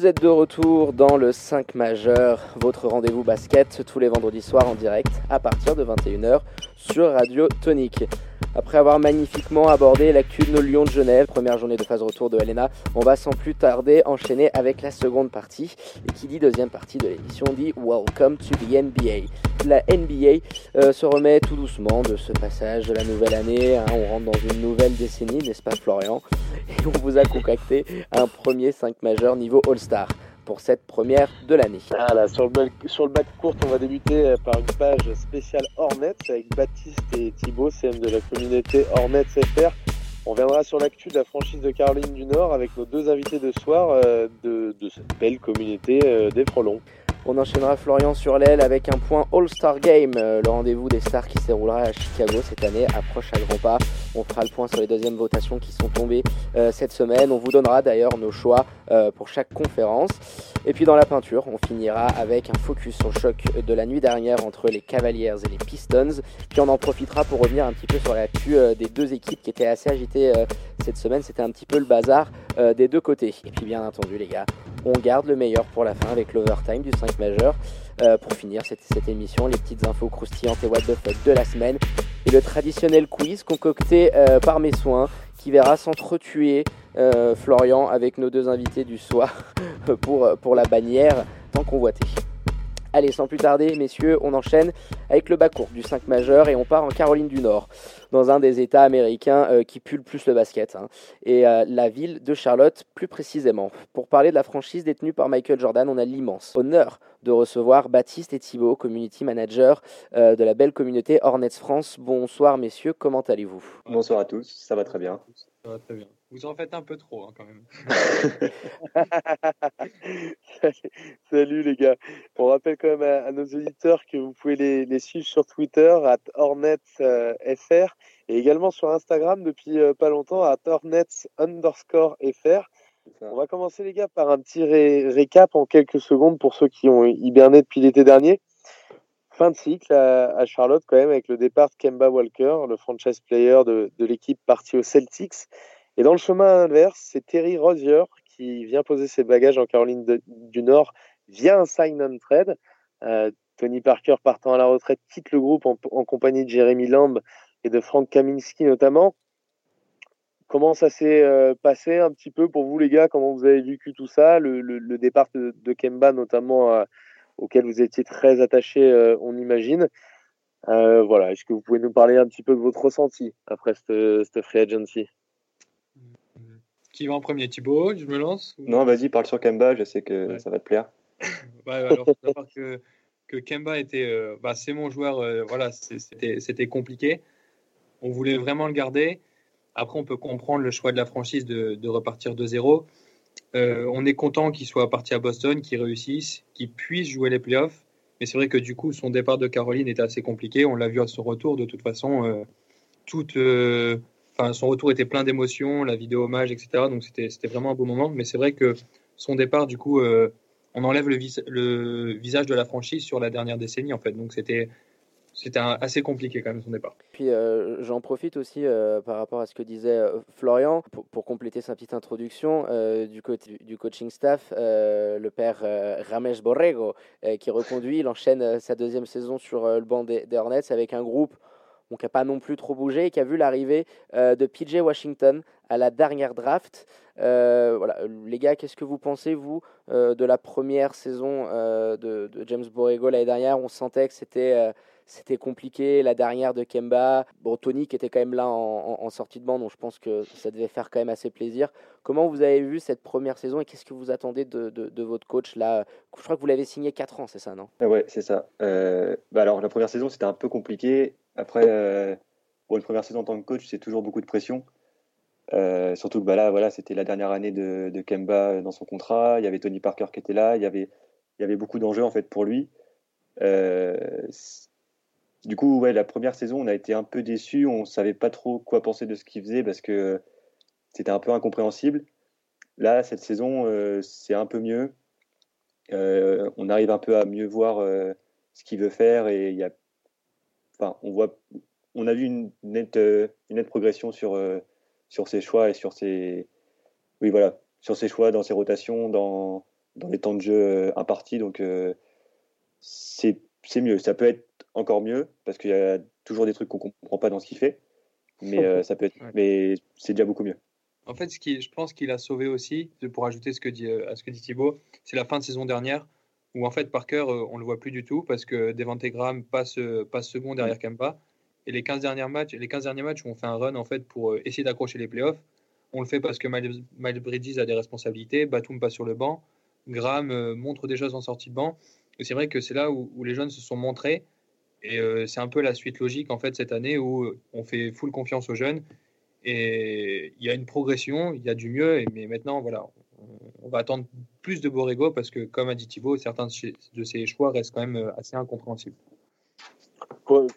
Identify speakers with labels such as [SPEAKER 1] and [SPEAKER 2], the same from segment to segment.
[SPEAKER 1] Vous êtes de retour dans le 5 majeur, votre rendez-vous basket tous les vendredis soirs en direct à partir de 21h sur Radio Tonique. Après avoir magnifiquement abordé l'actu de nos Lions de Genève, première journée de phase retour de Helena, on va sans plus tarder enchaîner avec la seconde partie. Qui dit deuxième partie de l'émission dit Welcome to the NBA. La NBA euh, se remet tout doucement de ce passage de la nouvelle année. Hein. on rentre dans une nouvelle décennie, n'est-ce pas Florian? Et on vous a concocté un premier 5 majeur niveau All-Star pour cette première de l'année.
[SPEAKER 2] Voilà, sur le, sur le bac court, on va débuter euh, par une page spéciale Hornets avec Baptiste et Thibaut, CM de la communauté Hornets FR. On viendra sur l'actu de la franchise de Caroline du Nord avec nos deux invités de soir euh, de, de, cette belle communauté euh, des Frelons.
[SPEAKER 1] On enchaînera Florian sur l'aile avec un point All-Star Game. Euh, le rendez-vous des stars qui se déroulera à Chicago cette année approche à grands pas. On fera le point sur les deuxièmes votations qui sont tombées euh, cette semaine. On vous donnera d'ailleurs nos choix euh, pour chaque conférence. Et puis dans la peinture, on finira avec un focus le choc de la nuit dernière entre les Cavaliers et les Pistons. Puis on en profitera pour revenir un petit peu sur l'actu des deux équipes qui étaient assez agitées cette semaine. C'était un petit peu le bazar des deux côtés. Et puis bien entendu les gars, on garde le meilleur pour la fin avec l'overtime du 5 majeur. Euh, pour finir cette, émission, les petites infos croustillantes et what the fuck de la semaine. Et le traditionnel quiz concocté euh, par mes soins qui verra s'entretuer euh, Florian avec nos deux invités du soir pour, pour la bannière tant convoitée. Allez, sans plus tarder, messieurs, on enchaîne avec le bas court du 5 majeur et on part en Caroline du Nord, dans un des États américains euh, qui pue le plus le basket, hein, et euh, la ville de Charlotte plus précisément. Pour parler de la franchise détenue par Michael Jordan, on a l'immense honneur de recevoir Baptiste et Thibault, community manager euh, de la belle communauté Hornets France. Bonsoir messieurs, comment allez-vous?
[SPEAKER 3] Bonsoir à tous, ça va très bien.
[SPEAKER 4] Ça va très bien. Vous en faites un peu trop hein, quand même.
[SPEAKER 2] Salut les gars. On rappelle quand même à, nos auditeurs que vous pouvez les, suivre sur Twitter à HornetsFR euh, et également sur Instagram depuis euh, pas longtemps à Hornets underscore FR. On va commencer les gars par un petit récap en quelques secondes pour ceux qui ont hiberné depuis l'été dernier. Fin de cycle à, Charlotte quand même avec le départ de Kemba Walker, le franchise player de, de l'équipe parti aux Celtics. Et dans le chemin inverse, c'est Terry Rozier qui vient poser ses bagages en Caroline du Nord via un sign and trade. Euh, Tony Parker partant à la retraite quitte le groupe en, compagnie de Jeremy Lamb et de Frank Kaminski notamment. Comment ça s'est euh, passé un petit peu pour vous les gars? Comment vous avez vécu tout ça? Le, départ de, Kemba notamment euh, auquel vous étiez très attaché, on imagine. voilà, est-ce que vous pouvez nous parler un petit peu de votre ressenti après cette, cette free agency?
[SPEAKER 4] Qui va en premier Thibaut Je me lance
[SPEAKER 3] Non, vas-y, parle sur Kemba, je sais que ça va te plaire.
[SPEAKER 4] ouais, alors, que, que Kemba était. Euh, bah, c'est mon joueur, euh, voilà, c'était compliqué. On voulait vraiment le garder. Après, on peut comprendre le choix de la franchise de, de repartir de zéro. Euh, on est content qu'il soit parti à Boston, qu'il réussisse, qu'il puisse jouer les playoffs. Mais c'est vrai que du coup, son départ de Caroline était assez compliqué. On l'a vu à son retour. De toute façon, toute, son retour était plein d'émotions, la vidéo hommage, etc. Donc c'était vraiment un beau moment. Mais c'est vrai que son départ, du coup, euh, on enlève le, visage de la franchise sur la dernière décennie, en fait. Donc c'était c'était assez compliqué quand même son départ.
[SPEAKER 1] Puis euh, j'en profite aussi euh, par rapport à ce que disait Florian pour, compléter sa petite introduction du, côté, du coaching staff, le père Ramesh Borrego qui reconduit, il enchaîne sa deuxième saison sur le banc des, des Hornets avec un groupe qui n'a pas non plus trop bougé et qui a vu l'arrivée euh, de PJ Washington à la dernière draft. Euh, voilà, les gars, qu'est-ce que vous pensez, vous, euh, de la première saison de, James Borrego l'année dernière? On sentait que c'était c'était compliqué. La dernière de Kemba, bon, Tony qui était quand même là en, sortie de bande, donc je pense que ça devait faire quand même assez plaisir. Comment vous avez vu cette première saison et qu'est-ce que vous attendez de, de, votre coach là? Je crois que vous l'avez signé 4 ans, c'est ça, non?
[SPEAKER 3] Ouais, c'est ça. bah alors, la première saison, c'était un peu compliqué. Après, euh, une première saison en tant que coach, c'est toujours beaucoup de pression. Euh, surtout que bah là, voilà, c'était la dernière année de, Kemba dans son contrat. Il y avait Tony Parker qui était là. Il y avait, il y avait beaucoup d'enjeux en fait pour lui. Euh, du coup, ouais, la première saison, on a été un peu déçus. On savait pas trop quoi penser de ce qu'il faisait parce que c'était un peu incompréhensible. Là, cette saison, c'est un peu mieux. on arrive un peu à mieux voir ce qu'il veut faire et il y a on voit, on a vu une nette, euh, une nette progression sur, euh, sur ses choix et sur ses, oui voilà, sur ses choix dans ses rotations, dans, dans les temps de jeu impartis. Donc, c'est mieux. Ça peut être encore mieux parce qu'il y a toujours des trucs qu'on comprend pas dans ce qu'il fait. Mais ça peut être, mais c'est déjà beaucoup mieux.
[SPEAKER 4] En fait, ce qui, je pense qu'il a sauvé aussi, pour ajouter ce que dit, à ce que dit Thibaut, c'est la fin de saison dernière où en fait Parker, on le voit plus du tout parce que Devante Graham passe, passe second derrière Kemba. Et les 15 derniers matchs, les 15 derniers matchs où on fait un run en fait pour essayer d'accrocher les playoffs, on le fait parce que Miles, Bridges a des responsabilités, Batum passe sur le banc, Graham euh, montre des choses en sortie de banc. Et c'est vrai que c'est là où, les jeunes se sont montrés. Et euh, c'est un peu la suite logique en fait cette année où euh, on fait full confiance aux jeunes. Et il y a une progression, il y a du mieux. Mais maintenant, voilà, on, va attendre plus de Borrego parce que, comme a dit Thibaut, certains de ses choix restent quand même assez incompréhensibles.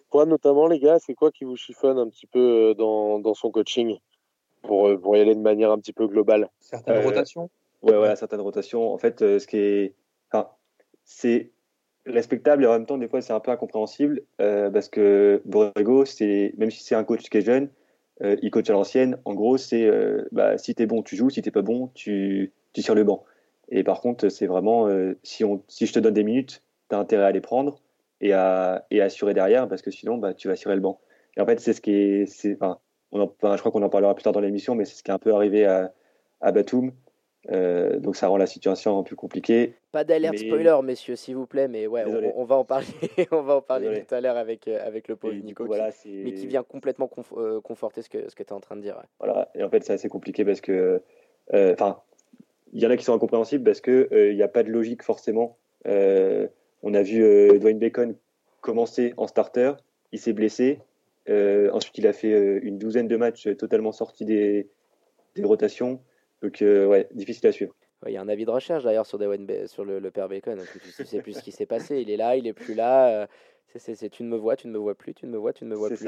[SPEAKER 2] Quoi, notamment, les gars, c'est quoi qui vous chiffonne un petit peu dans, dans son coaching pour, euh, pour y aller de manière un petit peu globale?
[SPEAKER 4] Certaines euh, rotations?
[SPEAKER 3] Ouais, voilà, certaines rotations. En fait, euh, ce qui est. Enfin, c'est respectable et en même temps, des fois, c'est un peu incompréhensible parce que Borrego, même si c'est un coach qui est jeune, il coach à l'ancienne. En gros, c'est bah, si tu es bon, tu joues, si tu pas bon, tu, tu le banc. Et par contre, c'est vraiment si, on, si je te donne des minutes, tu as intérêt à les prendre et à, et assurer derrière parce que sinon, bah, tu vas assurer le banc. Et en fait, c'est ce qui est. Enfin, je crois qu'on en parlera plus tard dans l'émission, mais c'est ce qui est un peu arrivé à, à Batum. Euh, donc ça rend la situation un peu compliquée.
[SPEAKER 1] Pas d'alerte spoiler, messieurs, s'il vous plaît, mais ouais, on, va en parler, on va en parler tout à l'heure avec, euh, avec le pauvre Nico, mais qui vient complètement euh, conforter ce que, ce que tu es en train de dire.
[SPEAKER 3] Voilà, et en fait, c'est assez compliqué parce que, enfin, il y en a qui sont incompréhensibles parce qu'il n'y a pas de logique forcément. on a vu Dwayne Bacon commencer en starter, il s'est blessé, ensuite, il a fait une douzaine de matchs totalement sortis des, des rotations. Donc, euh, ouais, difficile à suivre.
[SPEAKER 1] Il y a un avis de recherche d'ailleurs sur, sur le, père Bacon. Tu ne sais plus ce qui s'est passé. Il est là, il est plus là. C'est, tu ne me vois, tu ne me vois plus, tu ne me vois, tu ne me vois plus.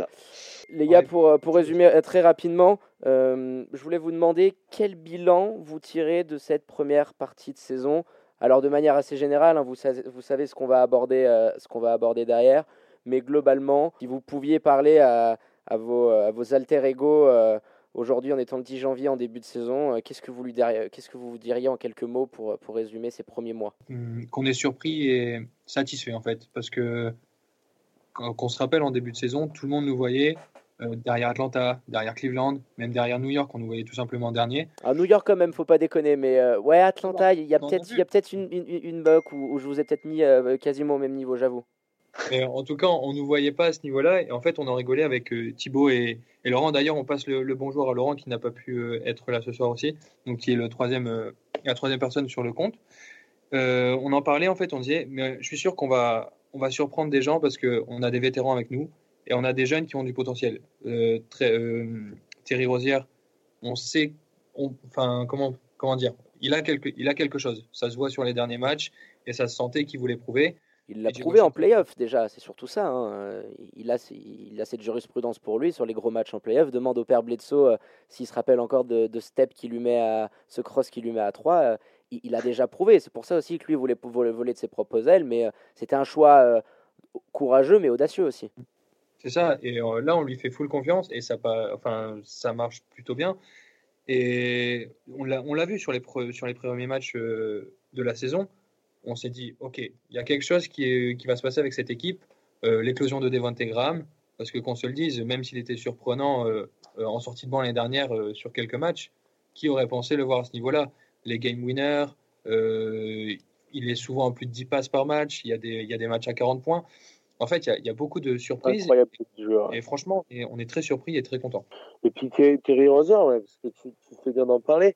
[SPEAKER 1] Les gars, pour, pour résumer très rapidement, je voulais vous demander quel bilan vous tirez de cette première partie de saison. Alors de manière assez générale, hein, vous, savez, vous savez ce qu'on va aborder, ce qu'on va aborder derrière mais globalement, si vous pouviez parler à, vos, à vos alter ego euh, aujourd'hui en étant le 10 janvier en début de saison, euh, qu'est-ce que vous lui diriez, qu'est-ce que vous diriez en quelques mots pour, pour résumer ces premiers mois?
[SPEAKER 4] Hum, Qu'on est surpris et satisfait en fait, parce que qu'on se rappelle en début de saison, tout le monde nous voyait euh, derrière Atlanta, derrière Cleveland, même derrière New York, on nous voyait tout simplement dernier.
[SPEAKER 1] À New York quand même, faut pas déconner, mais ouais Atlanta, il y a peut-être il y a peut-être une, une, une buck où, où, je vous ai peut-être mis quasiment au même niveau, j'avoue
[SPEAKER 4] en tout cas, on ne nous voyait pas à ce niveau-là. Et en fait, on en rigolait avec euh, Thibaut et, Laurent. D'ailleurs, on passe le, bonjour à Laurent qui n'a pas pu euh, être là ce soir aussi, donc qui est euh, la troisième personne sur le compte. on en parlait en fait, on disait, mais je suis sûr qu'on va, surprendre des gens parce qu'on a des vétérans avec nous et on a des jeunes qui ont du potentiel. Thierry Rosière, on sait, enfin comment, dire, il a quelque chose. Ça se voit sur les derniers matchs et ça se sentait qu'il voulait prouver.
[SPEAKER 1] Il l'a prouvé en playoff déjà, c'est surtout ça. Hein. Il, a, il a cette jurisprudence pour lui sur les gros matchs en playoff. Demande au père Bledsoe euh, s'il se rappelle encore de, de step qui lui met à ce cross qui lui met à 3. Euh, il, a déjà prouvé. C'est pour ça aussi que lui voulait voler, voler de ses propres ailes, mais euh, c'était un choix courageux mais audacieux aussi.
[SPEAKER 4] C'est ça. Et là, on lui fait full confiance et ça, pas, enfin, ça marche plutôt bien. Et on l'a vu sur les, sur les premiers matchs de la saison on s'est dit, OK, il y a quelque chose qui, qui va se passer avec cette équipe, euh, l'éclosion de Devante Graham, parce que qu'on se le dise, même s'il était surprenant euh, euh, en sortie de banc l'année dernière sur quelques matchs, qui aurait pensé le voir à ce niveau-là? Les game winners, il est souvent en plus de 10 passes par match, il y a des, il y a des matchs à 40 points. En fait, il y, a, beaucoup de surprises. Incroyable Et franchement, on est très surpris et très content.
[SPEAKER 2] Et puis Terry Roser, parce que tu, tu fais bien d'en parler,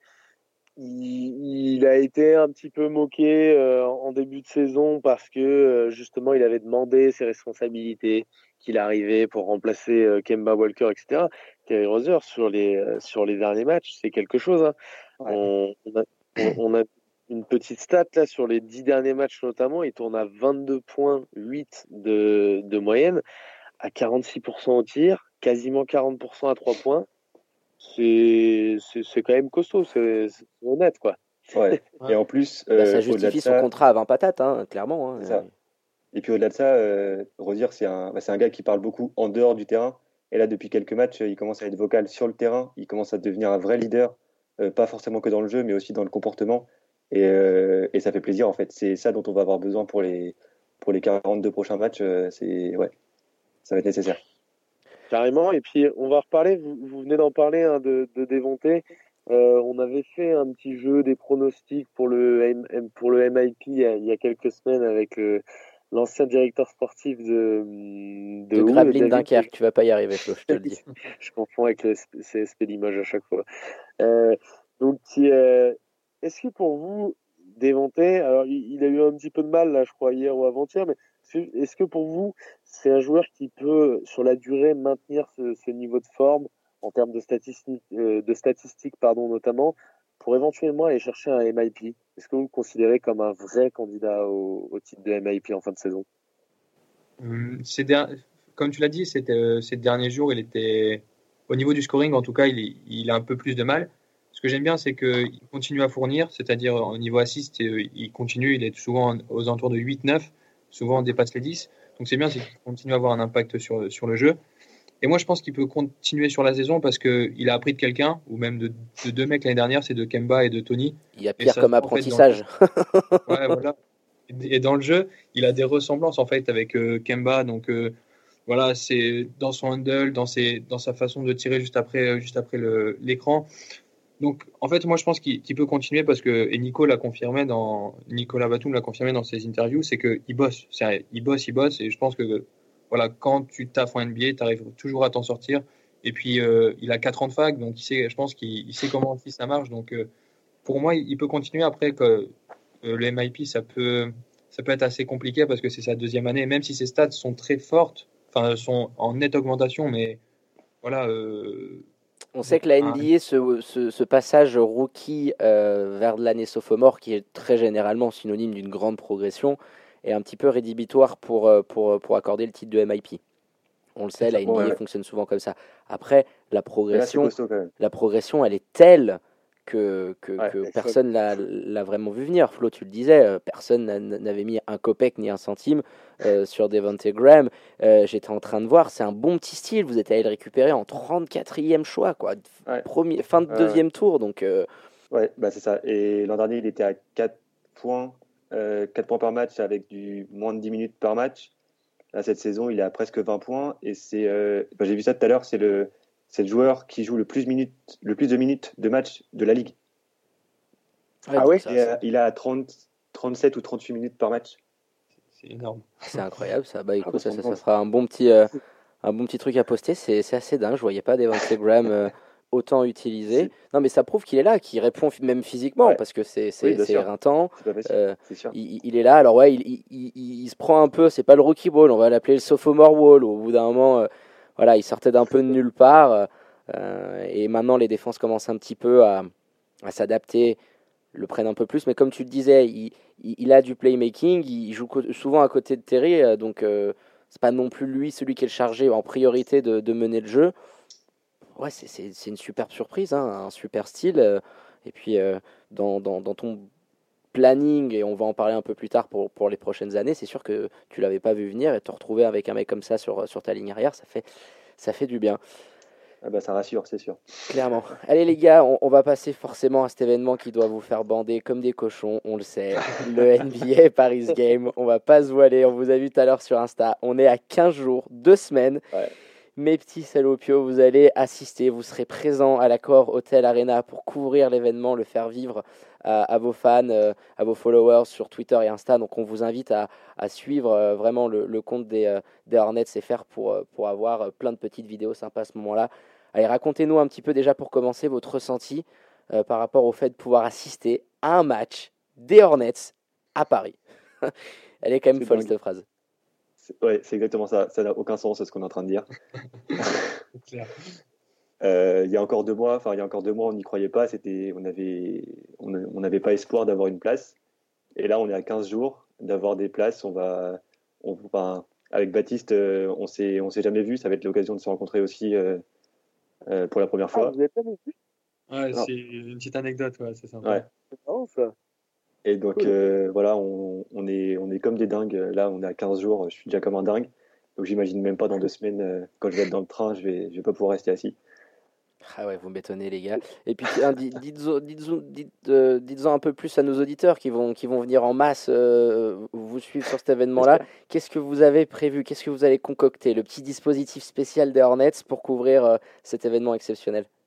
[SPEAKER 2] il, a été un petit peu moqué euh, en début de saison parce que euh, justement il avait demandé ses responsabilités, qu'il arrivait pour remplacer euh, Kemba Walker, etc. Terry Roser sur les sur les derniers matchs, c'est quelque chose. Hein. On, a, une petite stat là sur les dix derniers matchs notamment, il tourne à 22,8 de, de moyenne, à 46% au tir, quasiment 40% à 3 points c'est quand même costaud, c'est honnête, quoi.
[SPEAKER 3] Ouais. Et en plus,
[SPEAKER 1] bah, ça euh, justifie son contrat à 20 patates, hein, clairement. Hein.
[SPEAKER 3] Et puis au-delà de ça, euh, Rosier, c'est un, bah, un gars qui parle beaucoup en dehors du terrain. Et là, depuis quelques matchs, il commence à être vocal sur le terrain. Il commence à devenir un vrai leader, euh, pas forcément que dans le jeu, mais aussi dans le comportement. Et, euh, et, ça fait plaisir en fait. C'est ça dont on va avoir besoin pour les, pour les 42 prochains matchs. Euh, c'est ouais, ça va être nécessaire.
[SPEAKER 2] Carrément. Et puis on va reparler. Vous, vous venez d'en parler hein, de, de démonter. Euh, on avait fait un petit jeu des pronostics pour le pour le MIP il y a, il y a quelques semaines avec le l'ancien directeur sportif de
[SPEAKER 1] de, de Gravelines Dunkerque. Tu vas pas y arriver, Flo, je te le dis.
[SPEAKER 2] je confonds avec le CSP Limoges à chaque fois. Euh, donc, euh, est-ce que pour vous, Déventé, alors il, a eu un petit peu de mal là, je crois hier ou avant-hier, mais est-ce que pour vous, c'est un joueur qui peut, sur la durée, maintenir ce, niveau de forme en termes de statistiques, euh, de statistiques pardon, notamment, pour éventuellement aller chercher un MIP Est-ce que vous le considérez comme un vrai candidat au, titre de MIP en fin de saison?
[SPEAKER 4] Hum, Comme tu l'as dit, euh, ces derniers jours, il était au niveau du scoring, en tout cas, il, il a un peu plus de mal. Ce que j'aime bien, c'est qu'il continue à fournir, c'est-à-dire au niveau assist, euh, il continue, il est souvent aux alentours de 8-9, souvent on dépasse les 10. Donc c'est bien, c'est qu'il continue à avoir un impact sur, sur le jeu. Et moi, je pense qu'il peut continuer sur la saison parce qu'il a appris de quelqu'un, ou même de, deux mecs l'année dernière, c'est de Kemba et de Tony.
[SPEAKER 1] Il y a pire comme apprentissage.
[SPEAKER 4] ouais, voilà. Et dans le jeu, il a des ressemblances en fait avec euh, Kemba. Donc euh, voilà, c'est dans son handle, dans, ses, dans sa façon de tirer juste après, euh, juste après l'écran. Donc en fait, moi je pense qu'il peut continuer parce que, et Nico l'a confirmé dans, Nicolas Batum l'a confirmé dans ses interviews, c'est qu'il bosse. Il bosse, il bosse, et je pense que voilà, quand tu taffes en NBA, tu arrives toujours à t'en sortir. Et puis, euh, il a 4 ans de fac, donc il sait, je pense qu'il sait comment ça marche. Donc, euh, pour moi, il peut continuer. Après, que euh, le MIP, ça peut, ça peut être assez compliqué parce que c'est sa deuxième année. Même si ses stats sont très fortes, enfin, sont en nette augmentation, mais voilà.
[SPEAKER 1] On sait que la NBA, ce, ce, ce passage rookie vers l'année sophomore, qui est très généralement synonyme d'une grande progression, est un petit peu rédhibitoire pour, euh, pour, euh, pour accorder le titre de MIP. On le sait, la NBA fonctionne souvent comme ça. Après, la progression, la progression, elle est telle que, que, personne l'a vraiment vu venir. Flo, tu le disais, euh, personne n'avait mis un copec ni un centime sur Devante Graham. J'étais en train de voir, c'est un bon petit style. Vous êtes allé le récupérer en 34e choix, quoi. Premier, fin de deuxième tour. Donc,
[SPEAKER 3] Ouais, bah c'est ça. Et l'an dernier, il était à 4 points 4 euh, points par match avec du moins de 10 minutes par match. Là, cette saison, il est à presque 20 points. Et c'est, euh, bah, j'ai vu ça tout à l'heure, c'est le, c'est le joueur qui joue le plus, minutes, le plus de minutes de match de la ligue.
[SPEAKER 2] Ah ouais
[SPEAKER 3] Il a 30, 37 ou 38 minutes par match.
[SPEAKER 4] C'est énorme.
[SPEAKER 1] C'est incroyable ça. Bah écoute, ça, ça, sera un bon petit, euh, un bon petit truc à poster. C'est, c'est assez dingue. Je voyais pas des Instagram autant utilisé. Non, mais ça prouve qu'il est là, qu'il répond même physiquement, parce que c'est c'est éreintant. Euh, il, est là, alors ouais, il, il, se prend un peu, c'est pas le rookie ball, on va l'appeler le sophomore wall. Au bout d'un moment, euh, voilà, il sortait d'un peu de nulle part. Euh, et maintenant, les défenses commencent un petit peu à, à s'adapter, le prennent un peu plus. Mais comme tu le disais, il, a du playmaking, il joue souvent à côté de Terry, donc c'est pas non plus lui celui qui est chargé en priorité de, mener le jeu ouais, c'est une superbe surprise, hein, un super style. Euh, et puis, euh, dans, dans, dans, ton planning, et on va en parler un peu plus tard pour, pour les prochaines années, c'est sûr que tu l'avais pas vu venir et te retrouver avec un mec comme ça sur, sur ta ligne arrière, ça fait, ça fait du bien.
[SPEAKER 3] Ah bah ça rassure, c'est sûr.
[SPEAKER 1] Clairement. Allez les gars, on, on, va passer forcément à cet événement qui doit vous faire bander comme des cochons, on le sait. Le NBA Paris Game, on va pas se voiler, on vous a vu tout à l'heure sur Insta. On est à 15 jours, 2 semaines.
[SPEAKER 3] Ouais
[SPEAKER 1] mes petits salopios, vous allez assister, vous serez présents à l'accord Hotel Arena pour couvrir l'événement, le faire vivre à, vos fans, euh, à vos followers sur Twitter et Insta. Donc on vous invite à, suivre euh, vraiment le, compte des, euh, des Hornets CFR pour, pour avoir plein de petites vidéos sympas à ce moment-là. Allez, racontez-nous un petit peu déjà pour commencer votre ressenti par rapport au fait de pouvoir assister à un match des Hornets à Paris. Elle est quand même folle cette phrase.
[SPEAKER 3] Ouais, c'est exactement ça. Ça n'a aucun sens ce qu'on est en train de dire. Euh, il y a encore deux mois, enfin il y a encore deux mois, on n'y croyait pas. C'était, on avait, on n'avait pas espoir d'avoir une place. Et là, on est à 15 jours d'avoir des places. On va, on, enfin, avec Baptiste, euh, on s'est, on s'est jamais vu. Ça va être l'occasion de se rencontrer aussi euh, pour la première ah, fois.
[SPEAKER 2] vous n'avez pas vu?
[SPEAKER 4] Ouais, c'est une petite anecdote, ouais, c'est sympa.
[SPEAKER 3] Ouais.
[SPEAKER 2] C'est marrant ça.
[SPEAKER 3] Et donc euh, voilà, on, on, est, on est comme des dingues. Là, on est à 15 jours, je suis déjà comme un dingue. Donc j'imagine même pas dans deux semaines, euh, quand je vais être dans le train, je vais, je vais pas pouvoir rester assis.
[SPEAKER 1] Ah ouais, vous m'étonnez les gars. Et puis dites-en dites, dites, un peu plus à nos auditeurs qui vont, qui vont venir en masse euh, vous suivre sur cet événement-là. Qu'est-ce que vous avez prévu? Qu'est-ce que vous allez concocter? Le petit dispositif spécial des Hornets pour couvrir euh, cet événement exceptionnel?
[SPEAKER 4] euh,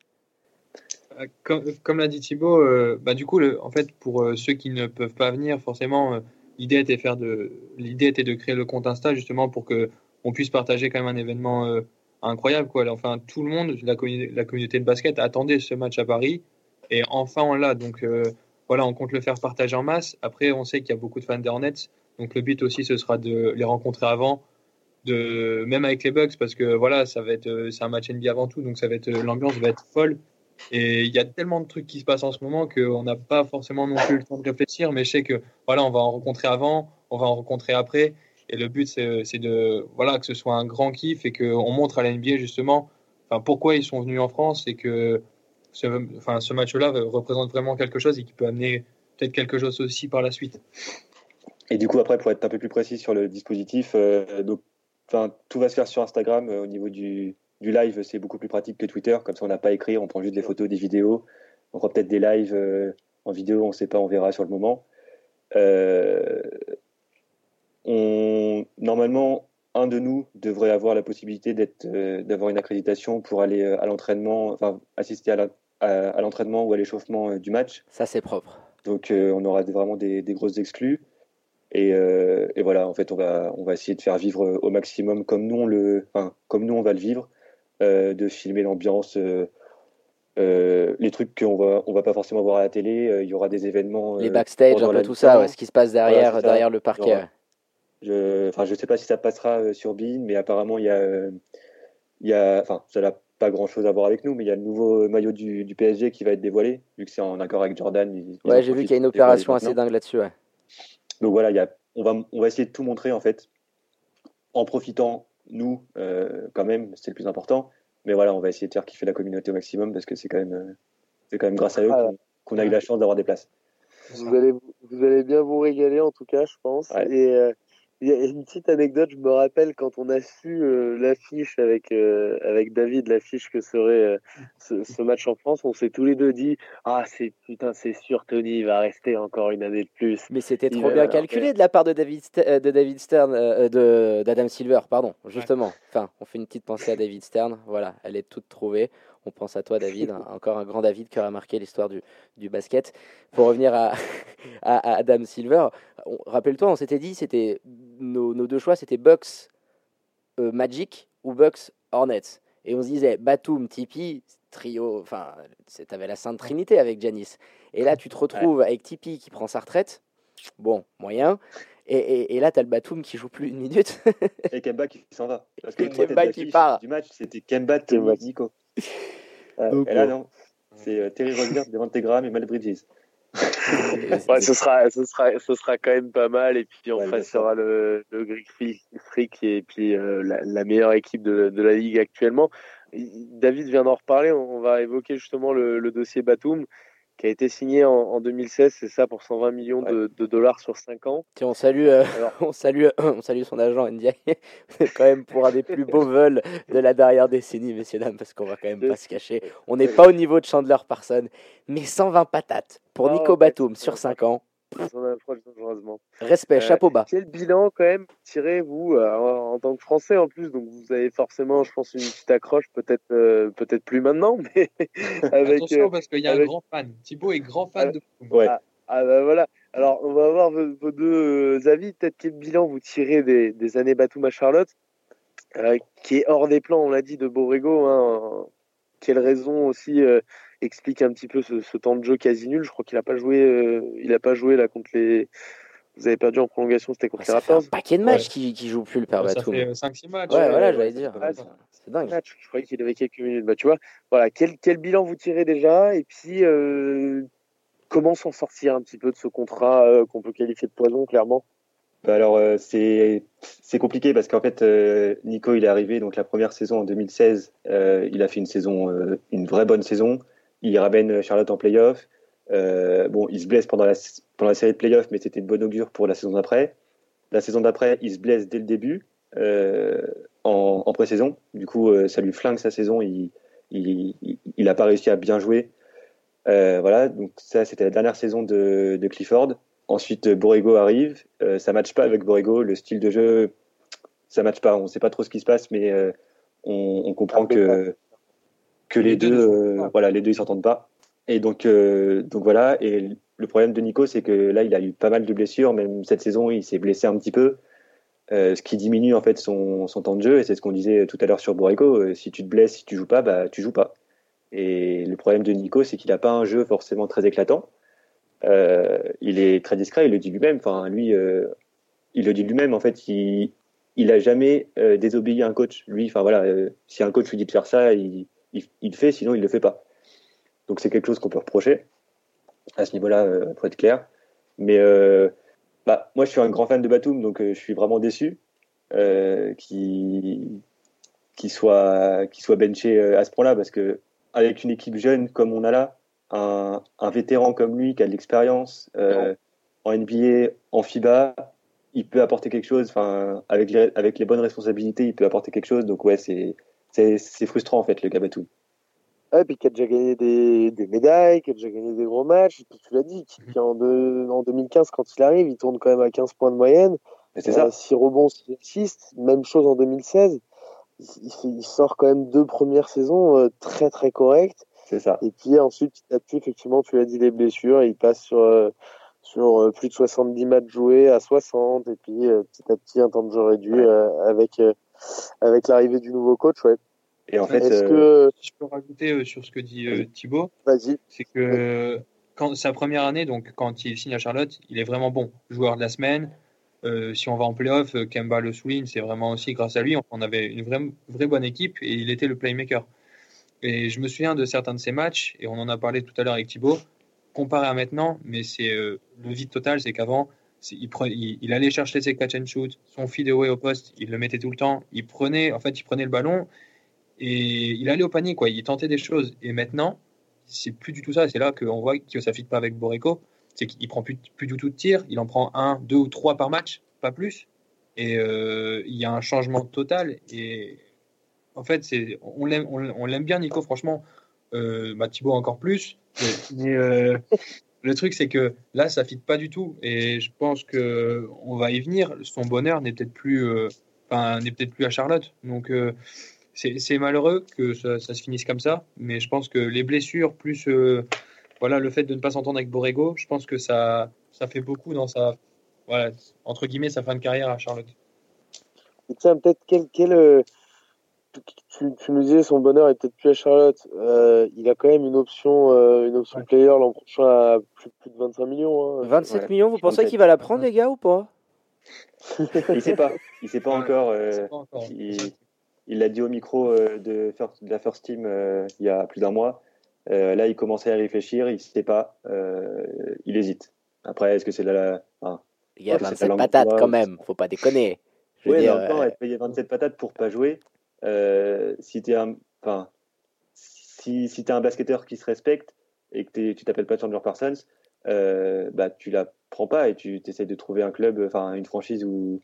[SPEAKER 4] comme, comme l'a dit Thibaut, bah, du coup, en fait, pour ceux qui ne peuvent pas venir, forcément, l'idée était, de, créer le compte Insta justement pour que on puisse partager quand même un événement incroyable. Quoi. Enfin, tout le monde, la, la, communauté de basket attendait ce match à Paris et enfin on l'a. Donc euh, voilà, on compte le faire partager en masse. Après, on sait qu'il y a beaucoup de fans des. Donc le but aussi, ce sera de les rencontrer avant, de même avec les Bucks, parce que voilà, ça va être, euh, c'est un match NBA avant tout, donc ça va être, euh, l'ambiance va être folle. Et il y a tellement de trucs qui se passent en ce moment qu'on n'a pas forcément non plus le temps de réfléchir, mais je sais que voilà, on va en rencontrer avant, on va en rencontrer après. Et le but, c'est voilà que ce soit un grand kiff et qu'on montre à la NBA justement pourquoi ils sont venus en France et que ce, ce match-là représente vraiment quelque chose et qui peut amener peut-être quelque chose aussi par la suite.
[SPEAKER 3] Et du coup, après, pour être un peu plus précis sur le dispositif, euh, tout va se faire sur Instagram. Euh, au niveau du, du live, c'est beaucoup plus pratique que Twitter. Comme ça, on n'a pas à écrire, on prend juste des photos, des vidéos. On fera peut-être des lives euh, en vidéo, on ne sait pas, on verra sur le moment. Euh, on, normalement, un de nous devrait avoir la possibilité euh, d'avoir une accréditation pour aller à l'entraînement, enfin assister à, l'entraînement ou à l'échauffement du match.
[SPEAKER 1] Ça, c'est propre.
[SPEAKER 3] Donc, on aura vraiment des, grosses exclus. Et, voilà, en fait, on va, on va essayer de faire vivre au maximum comme nous on le, enfin, comme nous on va le vivre, de filmer l'ambiance. les trucs qu'on va on va pas forcément voir à la télé il y aura des événements
[SPEAKER 1] les backstage un peu tout ça ce qui se passe derrière derrière le parquet
[SPEAKER 3] je, enfin, je sais pas si ça passera euh, sur Bean, mais apparemment il y a, euh, il y a, enfin, ça n'a pas grand chose à voir avec nous, mais il y a le nouveau maillot du, du PSG qui va être dévoilé, vu que c'est en accord avec Jordan.
[SPEAKER 1] ouais, j'ai vu qu'il y a une opération assez dingue là-dessus. Ouais.
[SPEAKER 3] Donc voilà, il y a, on va, on va essayer de tout montrer en fait, en profitant nous euh, quand même, c'est le plus important. Mais voilà, on va essayer de faire kiffer la communauté au maximum parce que c'est quand même, c'est quand même grâce à eux ah qu'on a eu la chance d'avoir des places.
[SPEAKER 2] Vous allez, vous allez bien vous régaler en tout cas, je pense. Et il y a une petite anecdote, je me rappelle quand on a su euh, l'affiche avec, euh, avec David, l'affiche que serait euh, ce, match en France, on s'est tous les deux dit Ah, c'est putain, c'est sûr, Tony, il va rester encore une année de plus.
[SPEAKER 1] Mais c'était trop bien calculé de la part de David, de David Stern, de d'Adam Silver, pardon, justement. Enfin, on fait une petite pensée à David Stern, voilà, elle est toute trouvée. On pense à toi, David, encore un grand David qui aura marqué l'histoire du, du, basket. Pour revenir à, à, Adam Silver, rappelle-toi, on s'était dit, c'était nos, nos, deux choix, c'était Bucks euh, Magic ou Bucks Hornets. Et on se disait, Batum, Tipeee, trio, enfin, t'avais la Sainte Trinité avec Janis. Et là, tu te retrouves avec Tipeee qui prend sa retraite. Bon, moyen. Et, et, et, là, tu as le Batum qui joue plus une minute.
[SPEAKER 3] et Kemba qui s'en va.
[SPEAKER 1] Parce que et Kemba qui part.
[SPEAKER 3] Du match, c'était Kemba, Nico. Euh, et là, non. C'est euh, Terry Rozier, Devante Graham et Mal Bridges.
[SPEAKER 2] ouais, ce sera, ce sera, ce sera quand même pas mal. Et puis on ouais, sera le, le Greek Freak et puis euh, la, la, meilleure équipe de, de, la ligue actuellement. David vient d'en reparler. On va évoquer justement le, le dossier Batum qui a été signé en, 2016, c'est ça, pour 120 millions de, dollars sur 5 ans.
[SPEAKER 1] Tiens, on salue, euh, on salue, on salue son agent NDI, quand même pour un des plus beaux vols de la dernière décennie, messieurs dames, parce qu'on va quand même pas se cacher. On n'est pas au niveau de Chandler Parson, mais 120 patates pour oh, Nico Batum sur 5 ans. Respect, euh, chapeau bas.
[SPEAKER 2] Quel bilan quand même tirez-vous euh, en, tant que Français en plus? Donc vous avez forcément, je pense, une petite accroche, peut-être euh, peut-être plus maintenant, mais
[SPEAKER 4] avec, attention parce qu'il y a un grand fan. Thibaut est grand fan de.
[SPEAKER 2] Ouais. Ah, ah bah voilà. Alors on va voir vos, deux avis. Peut-être quel bilan vous tirez des, des années Batum à Charlotte, qui est hors des plans, on l'a dit, de Borrego. Hein. Quelle raison aussi explique un petit peu ce, temps de jeu quasi nul. Je crois qu'il n'a pas joué, euh, il a pas joué là contre les. Vous avez perdu en prolongation, c'était contre les Raptors.
[SPEAKER 1] un paquet de matchs qui, qui joue plus le père Batum.
[SPEAKER 4] Ça fait 5-6 matchs.
[SPEAKER 1] Ouais, voilà, j'allais dire.
[SPEAKER 2] c'est dingue. Je croyais qu'il avait quelques minutes. Bah, tu vois, voilà, quel, quel bilan vous tirez déjà? Et puis, euh, comment s'en sortir un petit peu de ce contrat euh, qu'on peut qualifier de poison, clairement?
[SPEAKER 3] Bah alors c'est c'est compliqué parce qu'en fait Nico il est arrivé donc la première saison en 2016 il a fait une saison une vraie bonne saison il ramène Charlotte en playoff. Euh, bon, il se blesse pendant la, pendant la série de playoffs, mais c'était de bon augure pour la saison d'après. La saison d'après, il se blesse dès le début, euh, en, en pré-saison. Du coup, euh, ça lui flingue sa saison. Il, il n'a pas réussi à bien jouer. voilà, donc ça c'était la dernière saison de, de Clifford. Ensuite, Borrego arrive. Ça ça matche pas avec Borrego. Le style de jeu, ça matche pas. On ne sait pas trop ce qui se passe, mais on, on, comprend que que les, deux, voilà, les deux ils s'entendent pas. Et donc, donc voilà. Et le problème de Nico, c'est que là, il a eu pas mal de blessures. Même cette saison, il s'est blessé un petit peu. Euh, ce qui diminue en fait son, temps de jeu, et c'est ce qu'on disait tout à l'heure sur Borrico. Euh, si tu te blesses, si tu joues pas, bah tu joues pas. Et le problème de Nico, c'est qu'il n'a pas un jeu forcément très éclatant. Euh, il est très discret, il le dit lui-même. Enfin, lui, il le dit lui-même. En fait, il, il a jamais désobéi à un coach. Lui, enfin voilà, si un coach lui dit de faire ça, il, il, il, fait, sinon il le fait pas. Donc c'est quelque chose qu'on peut reprocher à ce niveau-là, euh, pour être clair. Mais euh, bah, moi, je suis un grand fan de Batum, donc euh, je suis vraiment déçu qu'il qui soit, qui soit benché à ce point-là, parce que avec une équipe jeune comme on a là, un, un vétéran comme lui qui a de l'expérience en NBA, en FIBA, il peut apporter quelque chose. Enfin, avec les, avec les bonnes responsabilités, il peut apporter quelque chose. Donc ouais, c'est c'est frustrant en fait le Gabatou.
[SPEAKER 2] Ouais, puis qui a déjà gagné des, des, médailles, qui a déjà gagné des gros matchs. Et puis tu l'as dit, qui, mhm. en, en 2015, quand il arrive, il tourne quand même à 15 points de moyenne.
[SPEAKER 3] C'est ça.
[SPEAKER 2] 6 rebonds, 6 assists. Même chose en 2016. Il, il, sort quand même deux premières saisons euh, très très correctes.
[SPEAKER 3] C'est ça.
[SPEAKER 2] Et puis ensuite, petit à petit, effectivement, tu l'as dit, les blessures. Il passe sur, euh, sur euh, plus de 70 matchs joués à 60. Et puis petit à petit, un temps de jeu réduit avec, avec l'arrivée du nouveau coach. Ouais.
[SPEAKER 3] Et en fait,
[SPEAKER 4] est-ce que je peux rajouter euh, sur ce que dit euh, Thibaut
[SPEAKER 2] Vas-y.
[SPEAKER 4] C'est que quand sa première année, donc quand il signe à Charlotte, il est vraiment bon, joueur de la semaine. Euh, si on va en playoff, Kemba le souligne, c'est vraiment aussi grâce à lui. On avait une vraie, vraie bonne équipe et il était le playmaker. Et je me souviens de certains de ses matchs, et on en a parlé tout à l'heure avec Thibaut, comparé à maintenant, mais c'est le vide total, c'est qu'avant, il, allait chercher ses catch and shoot, son feed away au poste, il le mettait tout le temps. Il prenait, en fait, il prenait le ballon et il allait au panier, quoi. Il tentait des choses. Et maintenant, c'est plus du tout ça. C'est là qu'on voit que ça ne fit pas avec Boreko. C'est qu'il prend plus, plus du tout de tir. Il en prend un, deux ou trois par match, pas plus. Et euh, il y a un changement total. Et en fait, on l'aime, on, bien, Nico, franchement. Euh, bah, Thibaut encore plus. Euh, le truc, c'est que là, ça fit pas du tout. Et je pense que on va y venir. Son bonheur n'est peut-être plus, euh, n'est peut-être plus à Charlotte. Donc, euh, c'est malheureux que ça, se finisse comme ça, mais je pense que les blessures, plus euh, voilà, le fait de ne pas s'entendre avec Borrego, je pense que ça, ça fait beaucoup dans sa, voilà, entre guillemets, sa fin de carrière à Charlotte.
[SPEAKER 2] Tiens, peut-être quel, quel tu, tu, nous disais son bonheur est peut-être plus à Charlotte. Euh, il a quand même une option, une option player l'an prochain à plus, de 25 millions.
[SPEAKER 1] Hein. 27 millions, vous pensez qu'il va la prendre, les gars, ou pas?
[SPEAKER 3] Il sait pas. Il sait pas encore. Sait pas encore il l'a dit au micro euh, de, la First Team euh, il y a plus d'un mois. Euh, là, il commençait à réfléchir, il ne sait pas, il hésite. Après, est-ce que c'est la.
[SPEAKER 1] il y a 27 patates quand même, faut pas déconner.
[SPEAKER 3] Oui, mais encore, elle payait 27 patates pour pas jouer. Si tu es un. Enfin, si, si un basketteur qui se respecte et que tu t'appelles pas Chandler Parsons, bah, tu la prends pas et tu essaies de trouver un club, enfin une franchise où,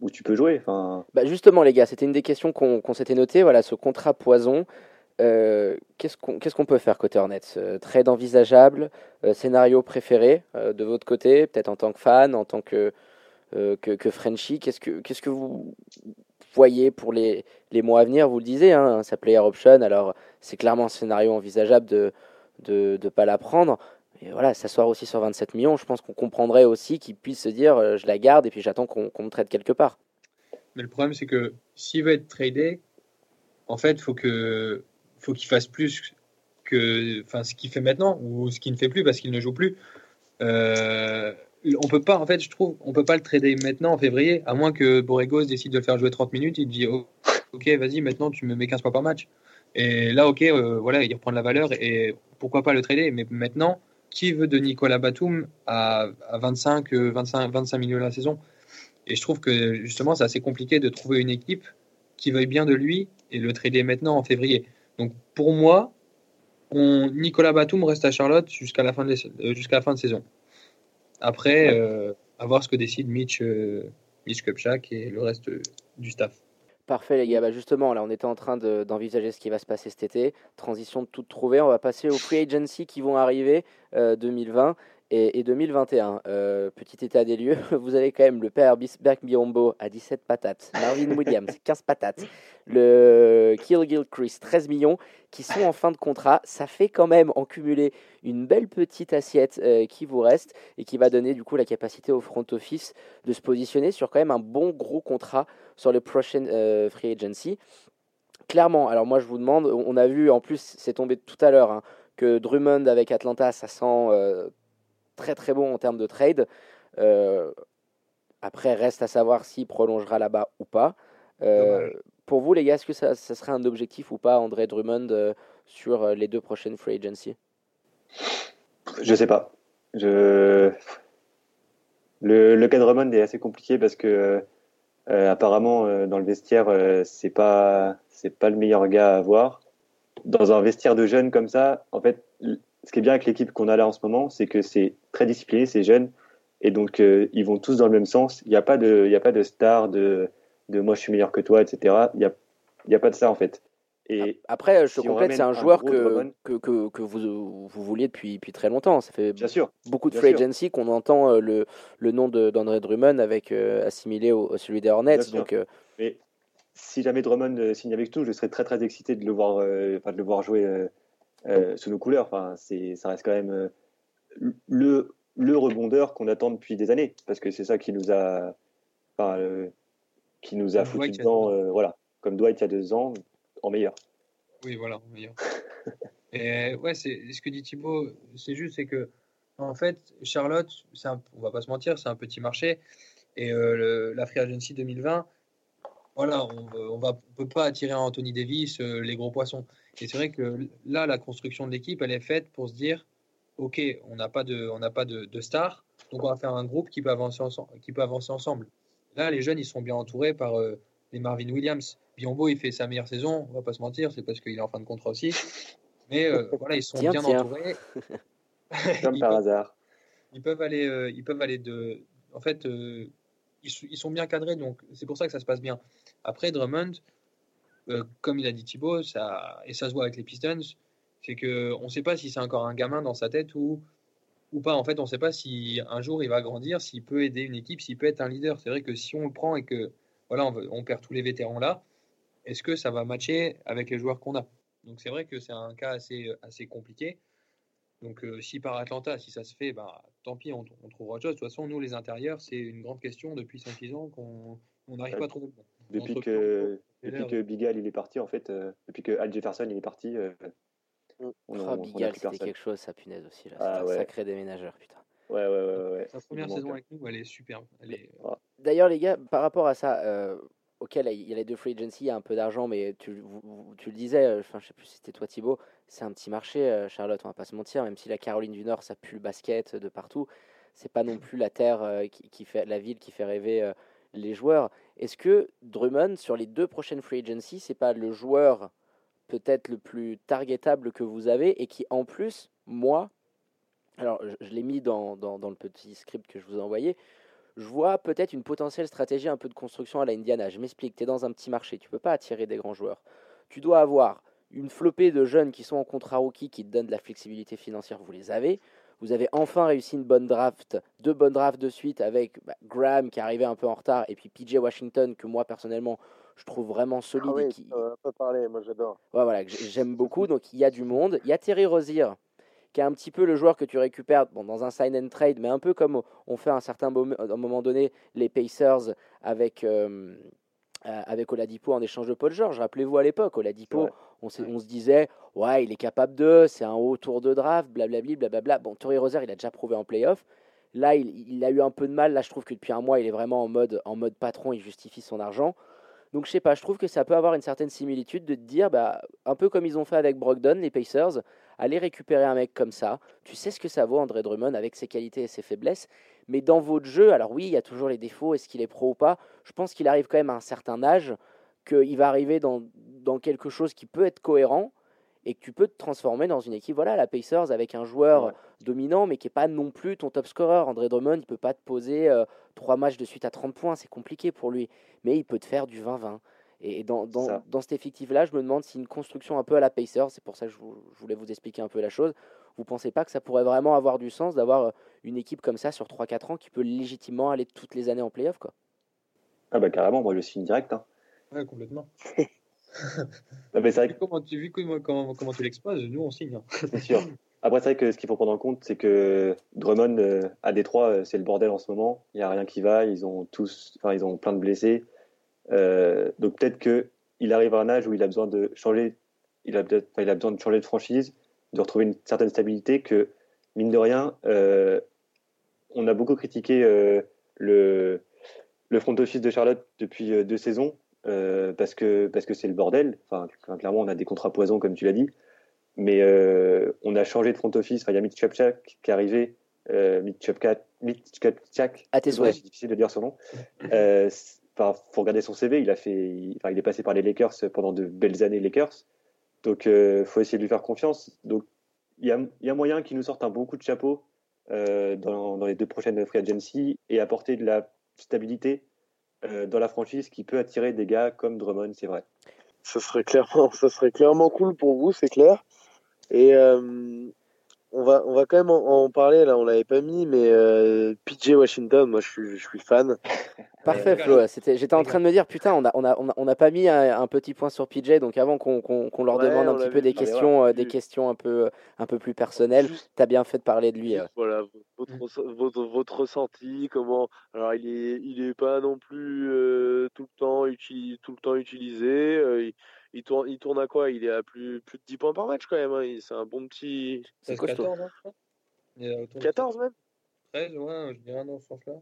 [SPEAKER 3] où tu peux jouer. Enfin...
[SPEAKER 1] Bah justement, les gars, c'était une des questions qu'on s'était noté. Voilà, ce contrat poison. Euh, Qu'est-ce qu'on peut faire côté Hornets? Euh, Trade envisageable, euh, scénario préféré euh, de votre côté, peut-être en tant que fan, en tant que, que, que Frenchie. Qu'est-ce que, qu'est-ce que vous voyez pour les, les mois à venir Vous le disiez, hein, sa player option, alors c'est clairement un scénario envisageable de ne de, de pas la prendre et voilà, s'asseoir aussi sur 27 millions, je pense qu'on comprendrait aussi qu'il puisse se dire euh, je la garde et puis j'attends qu'on me traite quelque part.
[SPEAKER 4] Mais le problème, c'est que s'il veut être tradé, en fait, faut que faut qu'il fasse plus que enfin, ce qu'il fait maintenant ou ce qu'il ne fait plus parce qu'il ne joue plus. Euh, on peut pas, en fait, je trouve, on peut pas le trader maintenant en février, à moins que Borregos décide de le faire jouer 30 minutes. Il dit oh, Ok, vas-y, maintenant tu me mets 15 points par match. Et là, ok, euh, voilà, il reprend de la valeur et pourquoi pas le trader. Mais maintenant, qui veut de Nicolas Batum à, 25, 25, 25 millions la saison? Et je trouve que justement, c'est assez compliqué de trouver une équipe qui veuille bien de lui et le trader maintenant en février. Donc pour moi, Nicolas Batum reste à Charlotte jusqu'à la, euh, jusqu'à la fin de saison. Après, euh, à voir ce que décide Mitch, euh, Mitch Kupchak et le reste du staff.
[SPEAKER 1] Parfait les gars, bah, justement là on était en train d'envisager ce qui va se passer cet été, transition de tout trouver, on va passer aux free agency qui vont arriver 2020 et, 2021. Euh, petit état des lieux, vous avez quand même le père Bisberg Biombo à 17 patates, Marvin Williams 15 patates, le Kill Gill Chris 13 millions qui sont en fin de contrat. Ça fait quand même en cumulé une belle petite assiette euh, qui vous reste et qui va donner du coup la capacité au front office de se positionner sur quand même un bon gros contrat sur le prochain euh, free agency. Clairement, alors moi je vous demande, on a vu en plus, c'est tombé tout à l'heure, hein, que Drummond avec Atlanta, ça sent très très bon en termes de trade. Euh, après, reste à savoir s'il prolongera là-bas ou pas. Euh, pour vous, les gars, est-ce que ça, serait un objectif ou pas, André Drummond, euh, sur les deux prochaines free agency?
[SPEAKER 3] Je sais pas. Je... Le, le cas de Drummond est assez compliqué parce que apparemment, dans le vestiaire, c'est pas c'est pas le meilleur gars à avoir. Dans un vestiaire de jeunes comme ça, en fait, ce qui est bien avec l'équipe qu'on a là en ce moment, c'est que c'est très discipliné, c'est jeune, et donc euh, ils vont tous dans le même sens. Il n'y a pas de, il a pas de star de, de moi je suis meilleur que toi, etc. Il n'y a, y a pas de ça en fait.
[SPEAKER 1] Et Après, je complète, c'est un joueur que, que, que, que, vous, vous vouliez depuis, depuis très longtemps. Ça fait
[SPEAKER 3] bien sûr,
[SPEAKER 1] beaucoup de free agency qu'on entend euh, le, le nom d'André Drummond avec euh, assimilé au, celui des Hornets. donc,
[SPEAKER 3] Mais si jamais Drummond signe avec tout, je serais très très excité de le voir, de le voir jouer euh, sous nos couleurs. Enfin, c'est, ça reste quand même euh, le, le rebondeur qu'on attend depuis des années, parce que c'est ça qui nous a, enfin, euh, qui nous a foutu dedans, voilà, comme Dwight il y a deux ans, en meilleur.
[SPEAKER 4] Oui, voilà, en meilleur. Et ouais, c'est ce que dit Thibaut, c'est juste, c'est que en fait, Charlotte, un, on va pas se mentir, c'est un petit marché. Et la Free Agency 2020, voilà, on ne peut pas attirer Anthony Davis les gros poissons. Et c'est vrai que là, la construction de l'équipe, elle est faite pour se dire, OK, on n'a pas de, on n'a pas de, de stars, donc on va faire un groupe qui peut avancer ensemble. Qui peut avancer ensemble. Là, les jeunes, ils sont bien entourés par euh, les Marvin Williams. Biombo, il fait sa meilleure saison, on va pas se mentir, c'est parce qu'il est en fin de contrat aussi. Mais euh, voilà, ils sont bien entourés.
[SPEAKER 3] Comme par hasard.
[SPEAKER 4] Ils peuvent aller, euh, ils peuvent aller de. En fait, ils, ils, sont bien cadrés, donc c'est pour ça que ça se passe bien. Après, Drummond, euh, comme il a dit Thibaut, ça, et ça se voit avec les Pistons, c'est qu'on ne sait pas si c'est encore un gamin dans sa tête ou, ou pas. En fait, on ne sait pas si un jour il va grandir, s'il peut aider une équipe, s'il peut être un leader. C'est vrai que si on le prend et que voilà, on, on perd tous les vétérans là, est-ce que ça va matcher avec les joueurs qu'on a? Donc c'est vrai que c'est un cas assez, assez compliqué. Donc euh, si par Atlanta, si ça se fait, bah, tant pis, on, on trouvera autre chose. De toute façon, nous, les intérieurs, c'est une grande question depuis 5-6 ans qu'on n'arrive pas à trouver.
[SPEAKER 3] Depuis que, depuis que Bigal il est parti, en fait, euh, depuis que Al Jefferson il est parti, euh,
[SPEAKER 1] mm. on, oh, Bigal, c'était quelque chose, ça punaise aussi. Là.
[SPEAKER 3] Ah,
[SPEAKER 1] un sacré déménageur, putain.
[SPEAKER 3] Ouais, ouais, ouais. ouais.
[SPEAKER 4] Sa première saison avec nous, elle est superbe. Elle est...
[SPEAKER 1] Ah. D'ailleurs, les gars, par rapport à ça, euh, ok, là, il y a les deux free agency, il y a un peu d'argent, mais tu, tu, le disais, euh, enfin, je sais plus si c'était toi Thibaut, c'est un petit marché, Charlotte, on va pas se mentir, même si la Caroline du Nord, ça pue le basket de partout, c'est pas non plus la terre qui, qui, fait, la ville qui fait rêver les joueurs. Est-ce que Drummond, sur les deux prochaines free agency, c'est pas le joueur peut-être le plus targetable que vous avez et qui, en plus, moi, alors je, l'ai mis dans, dans, le petit script que je vous ai envoyé, je vois peut-être une potentielle stratégie un peu de construction à la Indiana. Je m'explique, tu es dans un petit marché, tu peux pas attirer des grands joueurs. Tu dois avoir une flopée de jeunes qui sont en contrat rookie qui te donnent de la flexibilité financière, vous les avez. Vous avez enfin réussi une bonne draft, deux bonnes drafts de suite avec bah, Graham qui arrivait un peu en retard et puis PJ Washington que moi personnellement je trouve vraiment solide.
[SPEAKER 2] Ah oui,
[SPEAKER 1] qui...
[SPEAKER 2] pas parler, moi j'adore.
[SPEAKER 1] Ouais, voilà, j'aime beaucoup. Donc il y a du monde. Il y a Terry Rozier qui est un petit peu le joueur que tu récupères bon, dans un sign and trade, mais un peu comme on fait à un certain moment, donné les Pacers avec. Euh, avec Oladipo en échange de Paul George. Rappelez-vous à l'époque, Oladipo, on, on, se disait, ouais, il est capable de, c'est un haut tour de draft, blablabla, blablabla. Bon, Torrey Roser, il a déjà prouvé en playoff. Là, il, a eu un peu de mal. Là, je trouve que depuis un mois, il est vraiment en mode, en mode patron, il justifie son argent. Donc, je sais pas, je trouve que ça peut avoir une certaine similitude de te dire, bah, un peu comme ils ont fait avec Brogdon, les Pacers, aller récupérer un mec comme ça. Tu sais ce que ça vaut, André Drummond, avec ses qualités et ses faiblesses. Mais dans votre jeu, alors oui, il y a toujours les défauts, est-ce qu'il est pro ou pas Je pense qu'il arrive quand même à un certain âge, qu'il va arriver dans, dans, quelque chose qui peut être cohérent et que tu peux te transformer dans une équipe. Voilà, la Pacers avec un joueur dominant, mais qui n'est pas non plus ton top scorer. André Drummond, il ne peut pas te poser euh, trois matchs de suite à 30 points, c'est compliqué pour lui. Mais il peut te faire du 20-20. Et dans, dans, dans cet effectif-là, je me demande si une construction un peu à la Pacers, c'est pour ça que je, je, voulais vous expliquer un peu la chose, vous pensez pas que ça pourrait vraiment avoir du sens d'avoir euh, une équipe comme ça sur 3-4 ans qui peut légitimement aller toutes les années en playoff quoi?
[SPEAKER 3] Ah bah carrément, moi je signe direct. Hein.
[SPEAKER 4] Ouais, complètement.
[SPEAKER 3] non, mais vrai que...
[SPEAKER 4] comment tu, vu comment, comment, comment tu l'exposes, nous on signe. Hein.
[SPEAKER 3] C'est sûr. Après, c'est vrai que ce qu'il faut prendre en compte, c'est que Drummond euh, à Détroit, euh, c'est le bordel en ce moment. Il n'y a rien qui va. Ils ont tous, enfin, ils ont plein de blessés. Euh, donc peut-être que il arrive à un âge où il a besoin de changer. Il a, il a besoin de changer de franchise, de retrouver une certaine stabilité. Que mine de rien, euh, on a beaucoup critiqué euh, le le front office de Charlotte depuis deux saisons parce que parce que c'est le bordel. Enfin, clairement, on a des contrats poison comme tu l'as dit. Mais euh, on a changé de front office. Enfin, il y a Mitch Kupchak qui est arrivé. Euh, Mitch
[SPEAKER 1] tes souhaits.
[SPEAKER 3] C'est difficile de dire son nom. Enfin, faut regarder son CV. Il a fait, il, est passé par les Lakers pendant de belles années Lakers. Donc, euh, faut essayer de lui faire confiance. Donc, il y a, moyen qu'il nous sorte un bon coup de chapeau euh, dans, dans, les deux prochaines free agency et apporter de la stabilité euh, dans la franchise qui peut attirer des gars comme Drummond, c'est vrai.
[SPEAKER 2] Ça serait clairement, ça serait clairement cool pour vous, c'est clair. Et euh, on va, on va quand même en, en parler, là, on l'avait pas mis, mais euh, PJ Washington, moi je suis, je suis fan.
[SPEAKER 1] Parfait, Flo. C'était, j'étais en train de me dire, putain, on n'a on a, on a, pas mis un, un, petit point sur PJ, donc avant qu'on, qu'on, qu'on leur
[SPEAKER 2] Ouais,
[SPEAKER 1] demande un petit peu
[SPEAKER 2] vu,
[SPEAKER 1] des questions,
[SPEAKER 2] voilà,
[SPEAKER 1] euh, des questions un peu, un peu plus personnelles, t'as bien fait de parler de lui. euh.
[SPEAKER 2] Voilà, votre, votre, votre ressenti, comment. Alors, il est, il est pas non plus euh, tout, le temps uti- tout le temps utilisé. euh, il, il, tourne, il tourne à quoi? Il est à plus, plus de 10 points par match quand même. hein, C'est un bon petit.
[SPEAKER 1] C'est
[SPEAKER 4] 16,
[SPEAKER 1] costaud.
[SPEAKER 4] 14, hein, je crois. Il est autour de
[SPEAKER 2] 14 même?
[SPEAKER 4] 13, ouais, je dirais dans ce sens-là.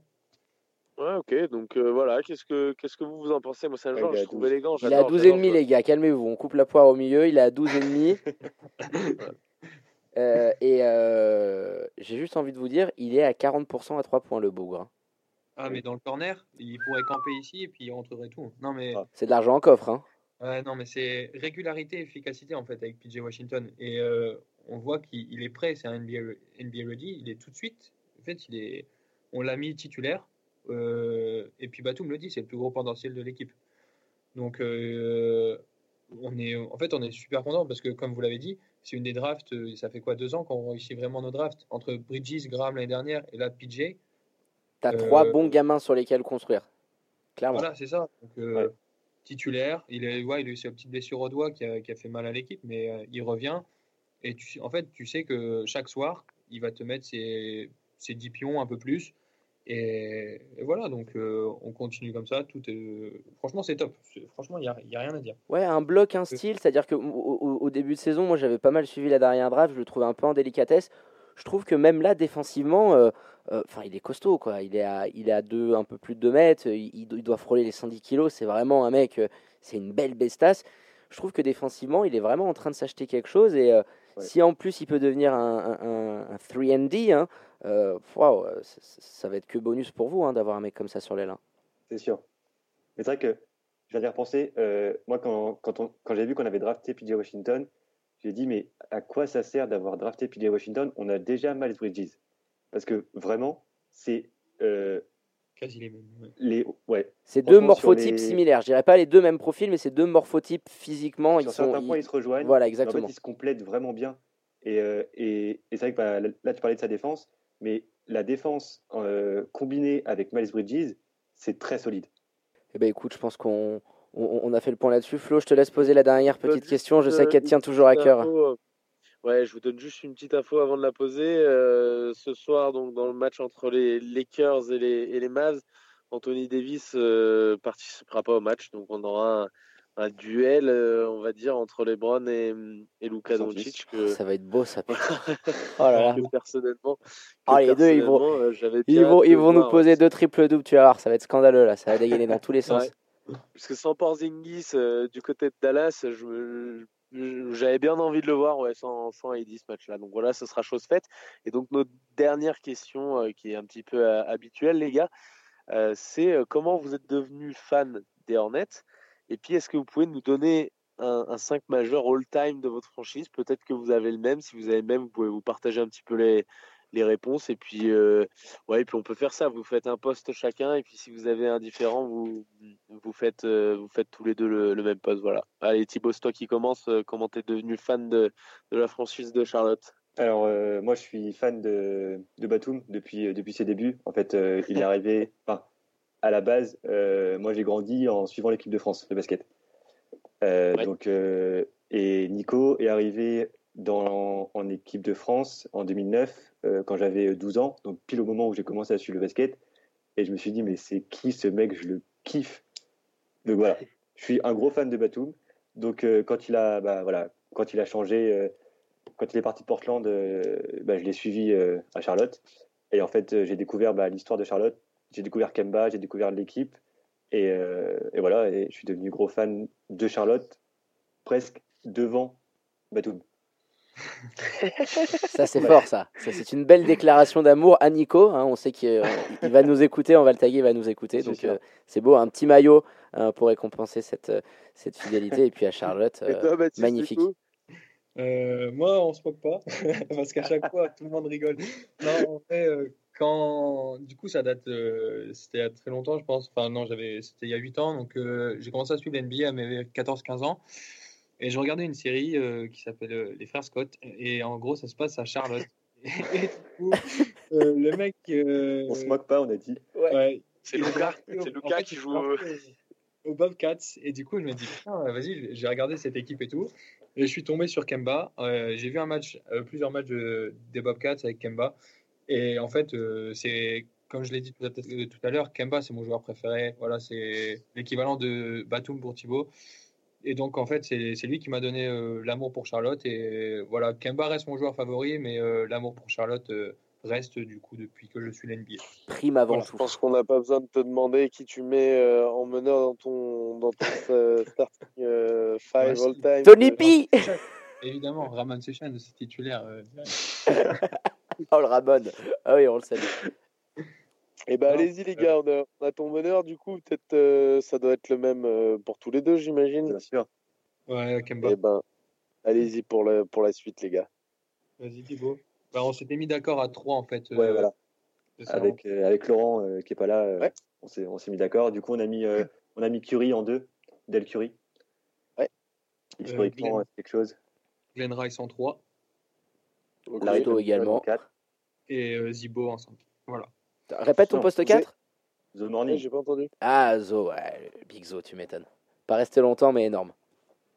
[SPEAKER 2] Ouais, ok. Donc euh, voilà, qu'est-ce que, qu'est-ce que vous, vous en pensez? Moi, c'est un
[SPEAKER 3] à
[SPEAKER 2] je trouve
[SPEAKER 3] 12.
[SPEAKER 2] élégant.
[SPEAKER 1] Il est à
[SPEAKER 2] j'adore,
[SPEAKER 1] 12 et
[SPEAKER 2] j'adore
[SPEAKER 1] demi,
[SPEAKER 2] ce
[SPEAKER 1] les gars, calmez-vous. On coupe la poire au milieu, il est à 12 et demi. Euh, et euh, j'ai juste envie de vous dire, il est à 40% à 3 points le bougre. hein.
[SPEAKER 4] Ah, mais dans le corner, il pourrait camper ici et puis il rentrerait tout. Non, mais,
[SPEAKER 3] Ah.
[SPEAKER 1] C'est de l'argent en coffre. Hein.
[SPEAKER 4] Ouais, non, mais c'est régularité efficacité en fait avec PJ Washington. Et euh, on voit qu'il il est prêt, c'est un NBA, NBA ready, il est tout de suite. En fait, il est, on l'a mis titulaire. euh, et puis Batum le dit, c'est le plus gros potentiel de l'équipe. Donc, euh, on est, en fait, on est super content parce que, comme vous l'avez dit, c'est une des drafts. Ça fait quoi deux ans qu'on réussit vraiment nos drafts? Entre Bridges, Graham l'année dernière et là PJ.
[SPEAKER 1] T'as
[SPEAKER 4] Euh,
[SPEAKER 1] trois bons gamins sur lesquels construire. Clairement.
[SPEAKER 4] Voilà, c'est ça. Donc, euh,
[SPEAKER 3] Ouais.
[SPEAKER 4] Titulaire, il, est, ouais, il a eu ses petites blessures au doigt qui a, qui a fait mal à l'équipe, mais euh, il revient. Et tu, en fait, tu sais que chaque soir, il va te mettre ses, ses 10 pions un peu plus. Et, et voilà, donc euh, on continue comme ça. Tout est, franchement, c'est top. Franchement, il n'y a, il y a rien à dire.
[SPEAKER 1] Ouais, un bloc, un style, c'est-à-dire que au, au- au début de saison, moi j'avais pas mal suivi la dernière draft, je le trouvais un peu en délicatesse. Je trouve que même là, défensivement, euh, euh, il est costaud, quoi. Il est à, il est à deux, un peu plus de 2 mètres, il, il doit frôler les 110 kilos. C'est vraiment un mec, euh, c'est une belle bestasse. Je trouve que défensivement, il est vraiment en train de s'acheter quelque chose. Et euh,
[SPEAKER 3] Ouais.
[SPEAKER 1] si en plus il peut devenir un, un, un- un 3D, hein, ça, ça va être que bonus pour vous hein, d'avoir un mec comme ça sur l'aile. hein.
[SPEAKER 3] C'est sûr. Mais c'est vrai que je viens d'y repenser. moi, quand, quand j'ai vu qu'on avait drafté PJ Washington, j'ai dit, mais à quoi ça sert d'avoir drafté PJ Washington? On a déjà Miles Bridges. Parce que vraiment, c'est euh,
[SPEAKER 4] Quasi les mêmes. ouais.
[SPEAKER 3] les. Ouais,
[SPEAKER 1] C'est deux morphotypes
[SPEAKER 3] les-
[SPEAKER 1] similaires. Je dirais pas les deux mêmes profils, mais c'est deux morphotypes physiquement. Ils
[SPEAKER 3] sur certains points, ils se rejoignent.
[SPEAKER 1] Voilà,
[SPEAKER 3] En
[SPEAKER 1] exactement.
[SPEAKER 3] fait, ils se complètent vraiment bien. Et, euh, et, et c'est vrai que bah, là, tu parlais de sa défense, mais la défense euh, combinée avec Miles Bridges, c'est très solide.
[SPEAKER 1] Eh ben écoute, je pense qu'on on, on a fait le point là-dessus. Flo, je te laisse poser la dernière petite question. Je sais
[SPEAKER 2] euh,
[SPEAKER 1] qu'elle tient toujours à cœur.
[SPEAKER 2] euh, Ouais, je vous donne juste une petite info avant de la poser. Euh, ce soir, donc dans le match entre les Lakers et les, et les Mavs, Anthony Davis euh, participera pas au match, donc on aura un, un duel, euh, on va dire, entre LeBron et, et Luka Doncic que,
[SPEAKER 1] ça va être beau, ça. Oh là là.
[SPEAKER 2] que personnellement, que
[SPEAKER 1] Ah, les deux, ils vont- Ils vont, ils vont nous poser deux triples doubles. Tu vas voir, ça va être scandaleux là. Ça va dégainer dans tous les sens.
[SPEAKER 2] Ouais. Parce que sans Porzingis euh, du côté de Dallas, j'avais bien envie de le voir ouais, sans, sans ce match-là. Donc voilà, ce sera chose faite. Et donc notre dernière question, euh, qui est un petit peu euh, habituelle, les gars, c'est comment vous êtes devenu fan des Hornets? Et puis est-ce que vous pouvez nous donner un, un 5 majeur all-time de votre franchise? Peut-être que vous avez le même. Si vous avez le même, vous pouvez vous partager un petit peu les, les réponses. Et puis, euh, ouais, et puis on peut faire ça. Vous faites un post chacun. Et puis si vous avez un différent, vous, vous, faites, euh, vous faites tous les deux le, même post. Voilà. Allez, Thibaut, c'est toi qui commence. Euh, comment tu es devenu fan de, de, la franchise de Charlotte?
[SPEAKER 3] Alors, moi, je suis fan de, de Batum depuis, depuis ses débuts. En fait, il est arrivé. Enfin, à la base, moi, j'ai grandi en suivant l'équipe de France de basket. Donc, et Nico est arrivé dans, en équipe de France en 2009, euh, quand j'avais 12 ans, donc pile au moment où j'ai commencé à suivre le basket. Et je me suis dit, mais c'est qui ce mec? Je le kiffe. Donc voilà, je suis un gros fan de Batum. Donc euh, quand, il a, bah, voilà, quand il a changé, euh, quand il est parti de Portland, bah, je l'ai suivi à Charlotte. Et en fait, j'ai découvert bah, l'histoire de Charlotte. J'ai découvert Kemba, j'ai découvert l'équipe. Et, et, voilà, et je suis devenu gros fan de Charlotte, presque devant Batum
[SPEAKER 1] ça, c'est fort, ça. ça c'est une belle déclaration d'amour à Nico. Hein. on sait qu'il euh, va nous écouter, on va le taguer, il va nous écouter. Donc, euh, c'est beau, un petit maillot hein, pour récompenser cette, euh, cette fidélité. Et puis à Charlotte, magnifique.
[SPEAKER 4] moi, on se moque pas, parce qu'à chaque fois, tout le monde rigole. Non, en fait, quand. Du coup, ça date. c'était il y a très longtemps, je pense. Enfin, non, j'avais. C'était il y a 8 ans. Donc, j'ai commencé à suivre l'NBA à mes 14-15 ans. Et je regardais une série euh, qui s'appelle euh, Les Frères Scott. Et en gros, ça se passe à Charlotte. et, du coup, euh, le mec.
[SPEAKER 3] on se moque pas, on a dit.
[SPEAKER 2] Ouais. c'est Lucas, c'est Lucas qui joue.
[SPEAKER 4] Au Bobcats. Et du coup, je me dis, vas-y, j'ai regardé cette équipe et tout. Et je suis tombé sur Kemba. j'ai vu un match, plusieurs matchs des Bobcats avec Kemba. Et en fait, c'est comme je l'ai dit tout à, tout à l'heure, Kemba, c'est mon joueur préféré. Voilà, c'est l'équivalent de Batum pour Thibaut. Et donc, en fait, c'est lui qui m'a donné euh, l'amour pour Charlotte. Et voilà, Kemba reste mon joueur favori, mais euh, l'amour pour Charlotte euh, reste du coup depuis que je suis l'NBA.
[SPEAKER 1] Prime avant
[SPEAKER 2] Je pense qu'on n'a pas besoin de te demander qui tu mets en meneur dans ton, dans ton starting five all-time.
[SPEAKER 1] Tony P
[SPEAKER 4] Évidemment, Raman Sechan, c'est titulaire.
[SPEAKER 1] oh, le Ramon. Ah oui, on le salue.
[SPEAKER 2] Eh ben, allez-y, les gars, on a, ton bonheur, du coup, peut-être euh, ça doit être le même euh, pour tous les deux, j'imagine.
[SPEAKER 3] Bien sûr.
[SPEAKER 4] Ouais, Kemba.
[SPEAKER 2] Eh ben, allez-y pour, le, pour la suite, les gars.
[SPEAKER 4] Vas-y, Thibaut. Bah, on s'était mis d'accord à trois, en fait.
[SPEAKER 3] ouais, euh, voilà. avec, avec Laurent, qui est pas là, ouais. on s'est mis d'accord. Du coup, on a mis, on a mis Curie en deux, Del Curie.
[SPEAKER 2] Ouais.
[SPEAKER 3] Historiquement, Glenn... quelque chose.
[SPEAKER 4] Glenn Rice en trois.
[SPEAKER 1] Larito également.
[SPEAKER 4] Et Zibo en cinq. Voilà.
[SPEAKER 1] Répète ton poste 4
[SPEAKER 3] The Morning.
[SPEAKER 2] J'ai pas entendu.
[SPEAKER 1] Ah, Zo, ouais, Big Zo, tu m'étonnes. Pas resté longtemps, mais énorme.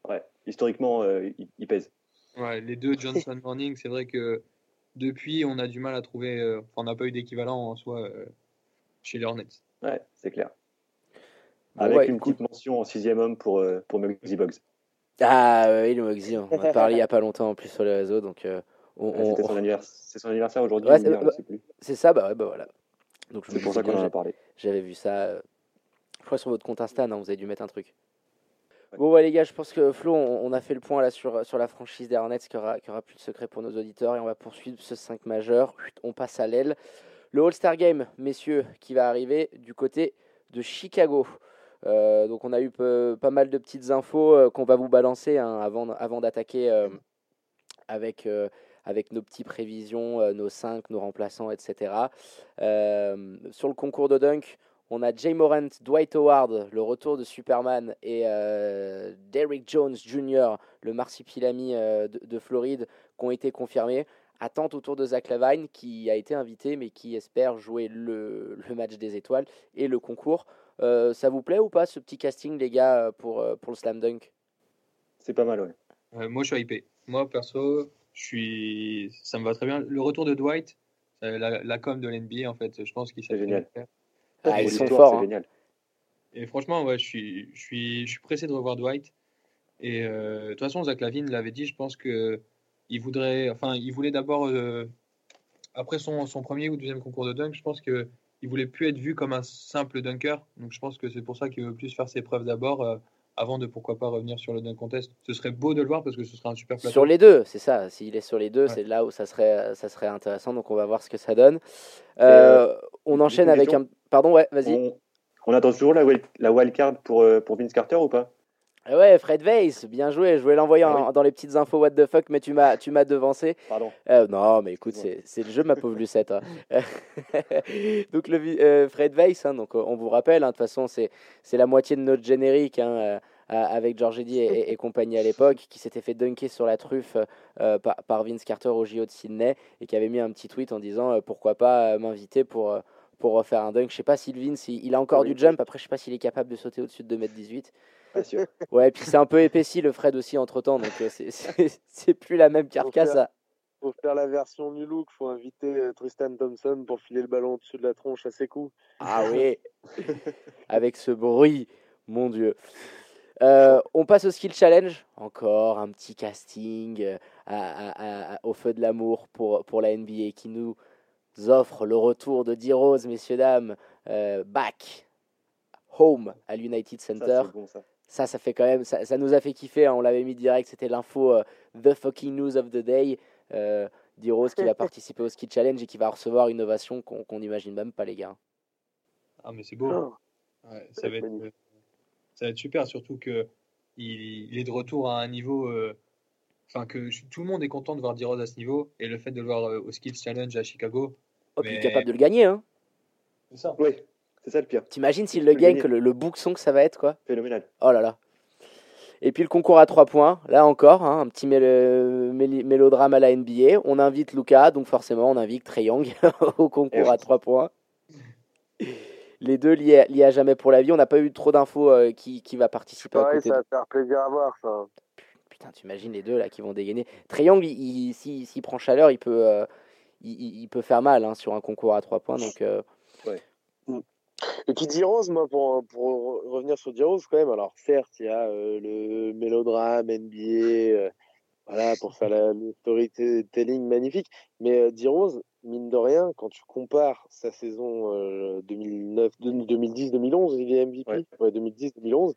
[SPEAKER 3] Ouais, historiquement, euh, il, pèse.
[SPEAKER 4] Ouais, les deux Johnson Morning, c'est vrai que depuis, on a du mal à trouver. Euh, enfin, on n'a pas eu d'équivalent en soi euh, chez les Hornets.
[SPEAKER 3] Ouais, c'est clair. Avec une petite mention en sixième homme pour, pour Muggsy Bugs.
[SPEAKER 1] Ah oui, le Muggsy, on a parlé il n'y a pas longtemps en plus sur les réseaux. Donc,
[SPEAKER 3] on, c'est, son anniversaire, c'est son anniversaire aujourd'hui.
[SPEAKER 1] c'est, ça, bah ouais, bah voilà.
[SPEAKER 3] Donc c'est pour ça qu'on en a parlé.
[SPEAKER 1] J'avais vu ça. Euh, je crois sur votre compte Insta, non, vous avez dû mettre un truc. Bon, ouais, les gars, je pense que Flo, on, a fait le point là sur, sur la franchise des Hornets, qui aura, qui aura plus de secret pour nos auditeurs, et on va poursuivre ce 5 majeur. On passe à l'aile. Le All-Star Game, messieurs, qui va arriver du côté de Chicago. Euh, donc, on a eu pas mal de petites infos euh, qu'on va vous balancer hein, avant, avant d'attaquer avec avec nos petites prévisions, euh, nos 5, nos remplaçants, etc. Euh, sur le concours de dunk, on a Jay Morant, Dwight Howard, le retour de Superman, et euh, Derrick Jones Jr., le marsipilami de, Floride, qui ont été confirmés. Attente autour de Zach Lavine, qui a été invité, mais qui espère jouer le, match des étoiles et le concours. ça vous plaît ou pas, ce petit casting, les gars, pour, pour le slam dunk?
[SPEAKER 3] C'est pas mal, ouais.
[SPEAKER 4] moi, je suis hypé. Moi, perso, je suis, ça me va très bien. Le retour de Dwight, la, la com de l'NBA, en fait, je pense qu'il s'est
[SPEAKER 3] génial.
[SPEAKER 1] Ah, ils sont forts.
[SPEAKER 3] Hein.
[SPEAKER 4] Et franchement, ouais, je suis, je suis, je suis pressé de revoir Dwight. Et euh, de toute façon, Zach Lavine l'avait dit. Je pense que il voudrait, enfin, il voulait d'abord, euh, après son, son, premier ou deuxième concours de dunk, je pense que il voulait plus être vu comme un simple dunker. Donc, je pense que c'est pour ça qu'il veut plus faire ses preuves d'abord. Avant de pourquoi pas revenir sur le dunk contest. Ce serait beau de le voir parce que ce serait un super plateau.
[SPEAKER 1] Sur les deux, c'est ça. S'il est sur les deux, c'est là où ça serait, ça serait intéressant. Donc on va voir ce que ça donne. Euh, euh, on enchaîne avec un. Pardon, ouais, vas-y.
[SPEAKER 3] On, attend toujours la, la wild card pour, euh, pour Vince Carter ou pas?
[SPEAKER 1] Ouais, Fred Weiss, bien joué. Je voulais l'envoyer
[SPEAKER 3] Ah
[SPEAKER 1] dans les petites infos what the fuck, mais tu m'as, tu m'as devancé.
[SPEAKER 3] Pardon.
[SPEAKER 1] Euh, non, mais écoute, c'est, c'est le jeu, ma pauvre Lucette. hein. donc, le, euh, Fred Weiss, hein, donc, euh, on vous rappelle, hein, de toute façon, c'est, c'est la moitié de notre générique hein, euh, avec George Eddy et, et- et compagnie à l'époque, qui s'était fait dunker sur la truffe euh, par, par Vince Carter au JO de Sydney et qui avait mis un petit tweet en disant euh, pourquoi pas euh, m'inviter pour. pour refaire un dunk, je sais pas si Vince, il, il a encore
[SPEAKER 3] Oui.
[SPEAKER 1] du jump. Après, je sais pas s'il est capable de sauter au-dessus de 2m18.
[SPEAKER 3] Pas sûr.
[SPEAKER 1] Ouais, puis c'est un peu épaissi le Fred aussi entre temps, donc euh, c'est- plus la même carcasse.
[SPEAKER 2] faire-
[SPEAKER 1] à-
[SPEAKER 2] Pour faire la version du look, faut inviter euh, Tristan Thompson pour filer le ballon au-dessus de la tronche à ses coups.
[SPEAKER 1] Ah oui, avec ce bruit, mon Dieu. Euh, on passe au skill challenge. Encore un petit casting à- à- à- au feu de l'amour pour, pour la NBA qui nous offre le retour de D-Rose, messieurs, dames, euh, back home à l'United Center.
[SPEAKER 3] bon, ça.
[SPEAKER 1] Ça, ça fait quand même, ça, ça nous a fait kiffer. hein. On l'avait mis direct, c'était l'info euh, The fucking news of the day. Euh, D-Rose qui va participer au ski challenge et qui va recevoir une ovation qu'on qu'on n'imagine même pas, les gars.
[SPEAKER 4] Ah, mais c'est beau.
[SPEAKER 2] Oh,
[SPEAKER 4] Ouais,
[SPEAKER 2] Ça va être
[SPEAKER 4] euh, ça va être super, surtout que il, il est de retour à un niveau. euh, Enfin, que je- tout le monde est content de voir D-Rose à ce niveau. Et le fait de le voir euh, au Skills Challenge à Chicago.
[SPEAKER 1] Oh, puis il est capable de le gagner. Hein.
[SPEAKER 4] C'est ça.
[SPEAKER 3] Oui, c'est ça le pire.
[SPEAKER 1] T'imagines s'il
[SPEAKER 3] Il
[SPEAKER 1] le gagne, que le, le bookson que ça va être, quoi.
[SPEAKER 3] Phénoménal.
[SPEAKER 1] Oh là là. Et puis le concours à 3 points, là encore, hein, un petit mél- mélodrame à la NBA. On invite Luca, donc forcément on invite Trey Young au concours
[SPEAKER 3] Eh
[SPEAKER 1] à 3 points. Les deux liés, à- liés à jamais pour la vie. On n'a pas eu trop d'infos euh, qui, qui va participer à
[SPEAKER 2] Pareil,
[SPEAKER 1] côté
[SPEAKER 2] ça
[SPEAKER 1] de...
[SPEAKER 2] va faire plaisir à voir ça.
[SPEAKER 1] Putain, t'imagines les deux là qui vont dégainer. Trey Young, il- il- s'il prend chaleur, il peut, euh, il, il- il peut faire mal hein, sur un concours à 3 points. Donc euh,
[SPEAKER 2] Et qui dit Rose, moi, pour, pour revenir sur D-Rose, quand même, alors certes, il y a euh, le mélodrame NBA, euh, voilà, pour faire la, storytelling magnifique, mais euh, D-Rose, mine de rien, quand tu compares sa saison euh, 2009, 2010-2011, il est MVP,
[SPEAKER 3] Ouais.
[SPEAKER 2] ouais, 2010-2011,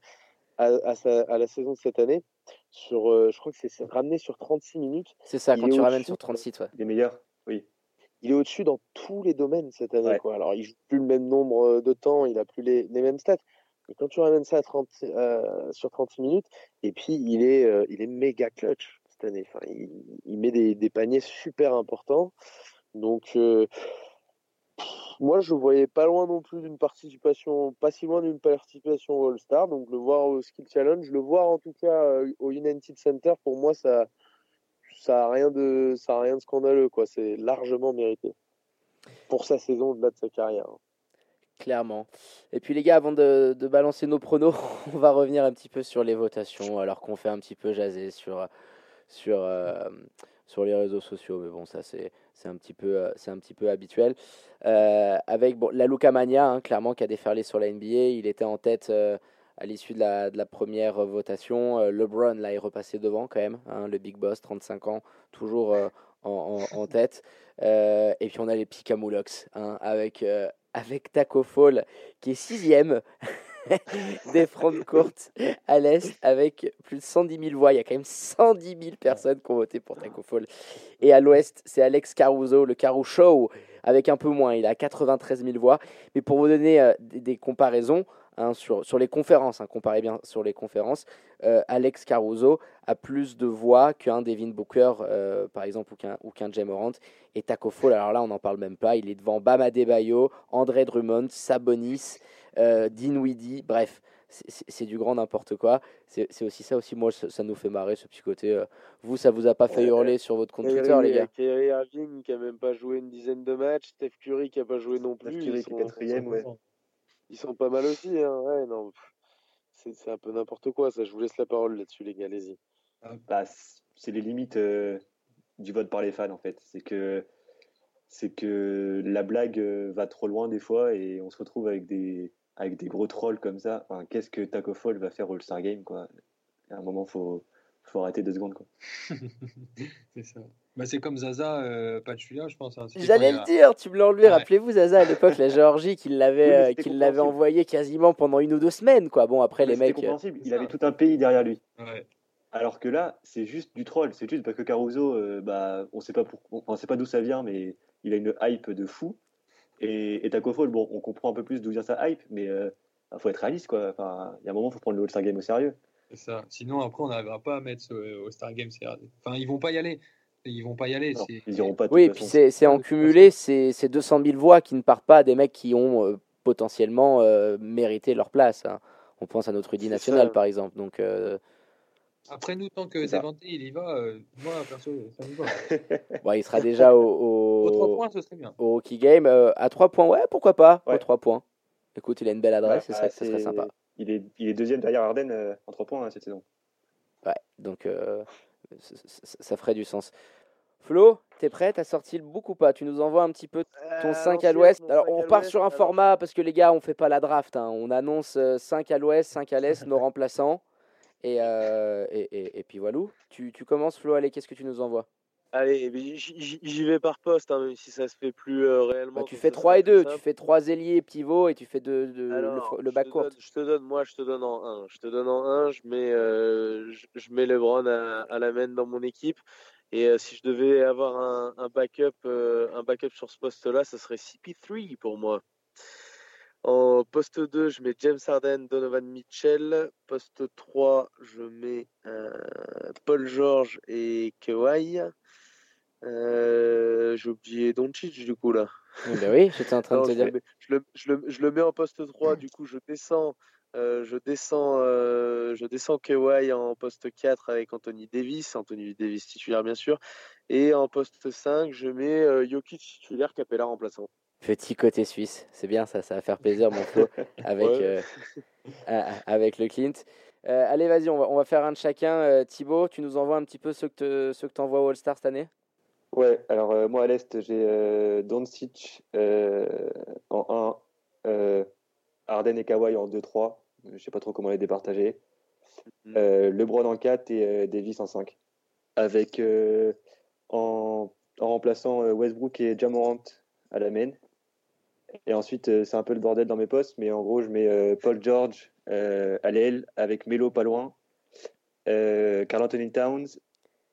[SPEAKER 2] à, à, sa- à la saison de cette année, sur, euh, je crois que c'est ramené sur 36 minutes,
[SPEAKER 1] c'est ça,
[SPEAKER 2] Il
[SPEAKER 1] quand
[SPEAKER 2] est
[SPEAKER 1] tu ramènes sur 36, ouais.
[SPEAKER 3] Les meilleurs, oui.
[SPEAKER 2] Il est au-dessus dans tous les domaines cette année.
[SPEAKER 3] Ouais.
[SPEAKER 2] Quoi. Alors, il joue plus le même nombre euh, de temps, il a plus les, les mêmes stats. Mais quand tu ramènes ça à 30, euh, sur 36 minutes, et puis il est, euh, il est méga clutch cette année. Enfin, il, il met des, des paniers super importants. Donc, euh, pff, moi, je ne voyais pas loin non plus d'une participation, pas si loin d'une participation au All-Star. Donc, le voir au Skill Challenge, le voir en tout cas au United Center, pour moi, ça ça a rien de ça a rien de scandaleux quoi c'est largement mérité pour sa saison au-delà de sa carrière
[SPEAKER 1] Clairement. Et puis les gars, avant de, de balancer nos pronos, on va revenir un petit peu sur les votations, alors qu'on fait un petit peu jaser sur, sur, euh, sur les réseaux sociaux. Mais bon, ça c'est c'est un petit peu euh, c'est un petit peu habituel. Euh, avec bon, la Luca Mania, hein, clairement, qui a déferlé sur la NBA. Il était en tête à l'issue de la, de la première votation. Euh, LeBron, là, est repassé devant quand même. hein, le Big Boss, 35 ans, toujours euh, en, en- en tête. Euh, et puis on a les petits Camoulox, hein, avec, euh, avec Taco Fall, qui est sixième des fronts courtes à l'Est, avec plus de 110 000 voix. Il y a quand même 110 000 personnes qui ont voté pour Taco Fall. Et à l'Ouest, c'est Alex Caruso, le Caru Show, avec un peu moins. Il a 93 000 voix. Mais pour vous donner euh, des comparaisons, hein, sur, sur les conférences, hein, comparez bien sur les conférences, euh, Alex Caruso a plus de voix qu'un Devin Booker, euh, par exemple, ou qu'un ou qu'un Jay Morant. Et Taco Fall, alors là, on n'en parle même pas. Il est devant Bam Adebayo, André Drummond, Sabonis, euh, Dinwiddie. Bref, c'est- c'est c'est du grand n'importe quoi. C'est c'est aussi ça aussi, moi, ça, ça nous fait marrer, ce petit côté. euh, vous, ça vous a pas fait
[SPEAKER 2] Ouais.
[SPEAKER 1] hurler sur votre compte
[SPEAKER 2] Kyrie,
[SPEAKER 1] Twitter, les gars?
[SPEAKER 2] Kyrie Irving qui a même pas joué une dizaine de matchs Steph Curry qui a pas joué non
[SPEAKER 3] Steph
[SPEAKER 2] plus
[SPEAKER 3] Curry
[SPEAKER 2] ils
[SPEAKER 3] qui est quatrième, ouais.
[SPEAKER 2] Ils sont pas mal aussi hein. ouais, non c'est c'est un peu n'importe quoi ça je vous laisse la parole là-dessus les gars allez-y
[SPEAKER 3] Bah, c- c'est les limites euh, du vote par les fans en fait. C'est que c'est que la blague euh, va trop loin des fois et on se retrouve avec des avec des gros trolls comme ça. Enfin, qu'est-ce que Taco Fall va faire au All-Star Game quoi? À un moment, faut faut arrêter deux secondes quoi.
[SPEAKER 4] C'est ça. Bah, c'est comme Zaza, euh, Pachulia, je pense. hein.
[SPEAKER 1] J'allais le
[SPEAKER 4] il
[SPEAKER 1] dire, tu me l'as enlevé.
[SPEAKER 4] Ouais.
[SPEAKER 1] Rappelez-vous, Zaza, à l'époque, la Géorgie, qu'il l'avait
[SPEAKER 3] Oui, mais
[SPEAKER 1] euh, l'avait envoyé quasiment pendant une ou deux semaines. quoi. Bon, après, les
[SPEAKER 3] C'était
[SPEAKER 1] mecs. euh,
[SPEAKER 3] compréhensible. Il avait tout un pays derrière lui.
[SPEAKER 4] Ouais.
[SPEAKER 3] Alors que là, c'est juste du troll. C'est juste parce que Caruso, euh, bah, on sait pas pour, on sait pas d'où ça vient, mais il a une hype de fou. Et, et Taco Fall, bon, on comprend un peu plus d'où vient sa hype, mais il faut être réaliste, quoi. Enfin, il y a un moment, faut prendre le All-Star Game au sérieux.
[SPEAKER 4] C'est ça. Sinon, après, on n'arrivera pas à mettre au Star Game. Enfin, ils vont pas y aller. Ils vont pas y aller.
[SPEAKER 3] Non, ils iront pas.
[SPEAKER 1] Oui, et puis c'est c'est en cumulé, c'est c'est 200 000 voix qui ne partent pas à des mecs qui ont euh, potentiellement euh, mérité leur place. hein. On pense à notre
[SPEAKER 2] C'est
[SPEAKER 1] national,
[SPEAKER 2] ça.
[SPEAKER 1] par exemple. Donc, euh,
[SPEAKER 4] Après, nous, tant que
[SPEAKER 3] ça.
[SPEAKER 4] Devante, il y va, euh, moi, perso, ça me va.
[SPEAKER 1] bon, il sera déjà au,
[SPEAKER 4] Aux trois
[SPEAKER 1] au,
[SPEAKER 4] points, ce serait bien.
[SPEAKER 1] au Hockey Game. euh, à 3 points, ouais, pourquoi pas Aux
[SPEAKER 3] Ouais.
[SPEAKER 1] 3 points. Écoute, il a une belle adresse, ce
[SPEAKER 3] Bah,
[SPEAKER 1] serait, ce serait sympa.
[SPEAKER 3] Il est, il est deuxième derrière Arden euh, en 3 points hein, cette saison.
[SPEAKER 1] Ouais, donc euh, ça ferait du sens. Flo, t'es prêt? T'as sorti le book ou pas? Tu nous envoies un petit peu ton
[SPEAKER 2] Euh,
[SPEAKER 1] 5 à l'ouest. Alors,
[SPEAKER 2] 5
[SPEAKER 1] on
[SPEAKER 2] à
[SPEAKER 1] repart
[SPEAKER 2] l'ouest,
[SPEAKER 1] sur un
[SPEAKER 2] alors,
[SPEAKER 1] format parce que les gars, on fait pas la draft. hein. On annonce 5 à l'ouest, 5 à l'est, nos remplaçants. Et, euh, et, et, et puis voilà. Tu, tu commences, Flo. Allez, qu'est-ce que tu nous envoies?
[SPEAKER 2] Allez, mais j- j- j'y vais par poste, hein, même si ça se fait plus euh, réellement.
[SPEAKER 1] bah, Tu fais
[SPEAKER 2] ça,
[SPEAKER 1] 3
[SPEAKER 2] c'est
[SPEAKER 1] et
[SPEAKER 2] plus
[SPEAKER 1] 2.
[SPEAKER 2] simple.
[SPEAKER 1] Tu fais 3 ailiers pivot et tu fais de, de- le,
[SPEAKER 2] Alors,
[SPEAKER 1] le
[SPEAKER 2] je
[SPEAKER 1] back
[SPEAKER 2] te
[SPEAKER 1] court.
[SPEAKER 2] donne- je te donne, moi, je te donne en 1. Je te donne en 1, je mets, euh, je, je mets LeBron à, à la main dans mon équipe. Et euh, si je devais avoir un, un backup, euh, un backup sur ce poste-là, ce serait CP3 pour moi. En poste 2, je mets James Harden, Donovan Mitchell. Poste 3, je mets euh, Paul George et Kawhi. J'ai oublié Doncic du coup là.
[SPEAKER 1] Eh ben oui, j'étais en train
[SPEAKER 2] Non,
[SPEAKER 1] de te
[SPEAKER 2] je,
[SPEAKER 1] dire.
[SPEAKER 2] le mets, je, le, je, le, je le mets en poste 3, du coup je descends, euh, je descends, euh, je descends Kawhi en poste 4 avec Anthony Davis, Anthony Davis titulaire bien sûr, et en poste 5 je mets euh, Jokic titulaire Capella remplaçant.
[SPEAKER 1] Petit côté suisse, c'est bien ça, ça va faire plaisir mon Flo avec,
[SPEAKER 2] Ouais.
[SPEAKER 1] euh, avec le Clint. Euh, allez, vas-y, on va, on va faire un de chacun. Euh, Thibaut, tu nous envoies un petit peu ceux que tu envoies au All-Star cette année?
[SPEAKER 3] Ouais, alors euh, moi à l'Est, j'ai euh, Doncic euh, en 1, euh, Arden et Kawhi en 2-3. Je sais pas trop comment les départager.
[SPEAKER 2] Mhm.
[SPEAKER 3] Euh, LeBron en 4 et euh, Davis en 5. Avec euh, en, en remplaçant Westbrook et Jamorant à la main. Et ensuite, c'est un peu le bordel dans mes postes, mais en gros, je mets Paul George à l'aile avec Melo pas loin, Carl Anthony Towns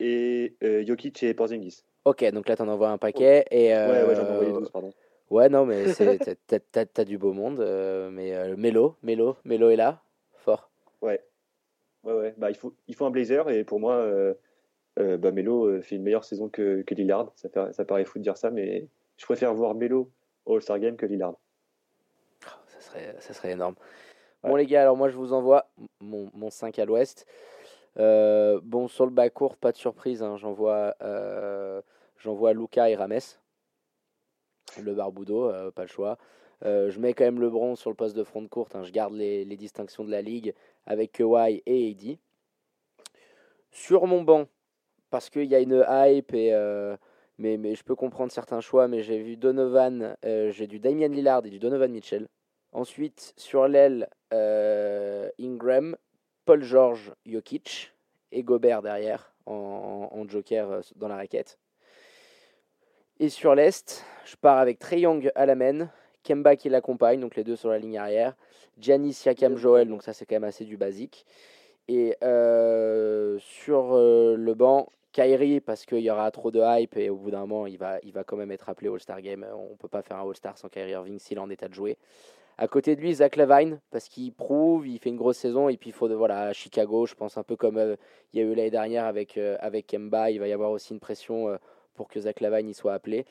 [SPEAKER 3] et Jokic et Porzingis.
[SPEAKER 1] Ok, donc là, tu en envoies un paquet. Et,
[SPEAKER 3] Ouais, ouais, j'en ai envoyé 12, pardon.
[SPEAKER 1] Ouais, non, mais c'est- t'as- t'as- t'as t'as du beau monde. euh, mais euh, Mélo, Mélo, Mélo est là, fort.
[SPEAKER 3] Ouais. Ouais, ouais. Bah, il, faut, il faut un blazer et pour moi, euh, euh, bah, Melo euh, fait une meilleure saison que, que Lillard. Ça, fait- ça paraît fou de dire ça, mais je préfère voir Melo au All-Star Game que Lillard.
[SPEAKER 1] Oh, ça, serait, ça serait énorme. Bon, les gars, alors moi, je vous envoie mon, mon 5 à l'ouest. Euh, bon, sur le bas court, pas de surprise. hein, J'envoie euh, j'envoie Luca et Rames. Le Barbudo, euh, pas le choix. Euh, je mets quand même LeBron sur le poste de front de courte. hein, je garde les, distinctions de la ligue avec Kawhi et AD. Sur mon banc, parce qu'il y a une hype, et, euh, mais, je peux comprendre certains choix, mais j'ai vu Donovan, j'ai du Damian Lillard et du Donovan Mitchell. Ensuite, sur l'aile, Ingram, Paul George, Jokic et Gobert derrière en, joker dans la raquette. Et sur l'Est, je pars avec Trey Young à la main, Kemba qui l'accompagne, donc les deux sur la ligne arrière, Giannis, Siakam, Joel, donc ça c'est quand même assez du basique. Et euh, sur euh, le banc, Kyrie, parce qu'il y aura trop de hype et au bout d'un moment, il va, il va quand même être appelé All-Star Game. On ne peut pas faire un All-Star sans Kyrie Irving s'il est en état de jouer. À côté de lui, Zach Levine, parce qu'il prouve, il fait une grosse saison, et puis il faut voilà, à Chicago, je pense un peu comme euh, il y a eu l'année dernière avec, euh, avec Kemba, il va y avoir aussi une pression euh, pour que Zach Levine y soit appelé.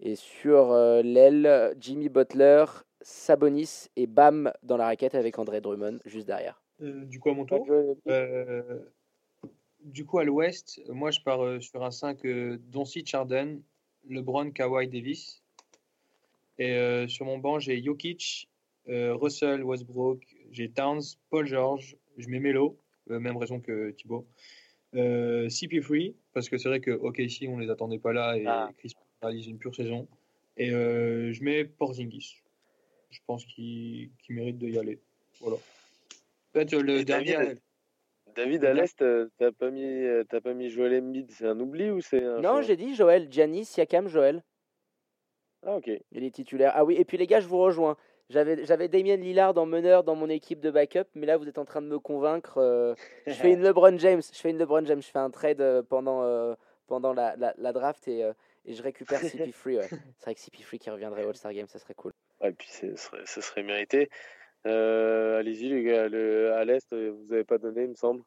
[SPEAKER 1] Et sur euh, l'aile, Jimmy Butler, Sabonis et Bam dans la raquette avec André Drummond juste derrière.
[SPEAKER 4] Euh, du coup, à mon tour. Euh, du coup, à l'ouest, moi, je pars euh, sur un 5 euh, Doncic, Harden, LeBron, Kawhi, Davis. Et euh, sur mon banc, j'ai Jokic, euh, Russell, Westbrook, j'ai Towns, Paul George, je mets Melo, euh, même raison que Thibaut. Euh, CP3, parce que c'est vrai que OKC, on les attendait pas là et
[SPEAKER 2] Ah.
[SPEAKER 4] Chris réalise une pure saison. Et euh, je mets Porzingis. Je pense qu'il mérite de y aller. Voilà. Peut-être le
[SPEAKER 2] Et
[SPEAKER 4] dernier.
[SPEAKER 2] David, David, à l'Est, euh, t'as pas mis, euh, t'as pas mis Joel Embiid, c'est un oubli ou c'est un
[SPEAKER 1] Non, j'ai dit Joël, Giannis, Siakam, Joël.
[SPEAKER 2] Ah ok.
[SPEAKER 1] Il est titulaire. Ah oui, et puis les gars, je vous rejoins. J'avais, j'avais Damien Lillard en meneur dans mon équipe de backup, mais là vous êtes en train de me convaitre. euh, je fais une LeBron James. Je fais une LeBron James. Je fais un trade euh, pendant, euh, pendant la, la, la draft et, euh, et je récupère CP3. Ouais. C'est vrai que CP3 qui reviendrait au All-Star Game, ça serait cool.
[SPEAKER 2] Ouais, et puis ce serait, ce serait mérité. Euh, Allez-y, les gars. Le, à l'Est, vous n'avez pas donné, il me semble.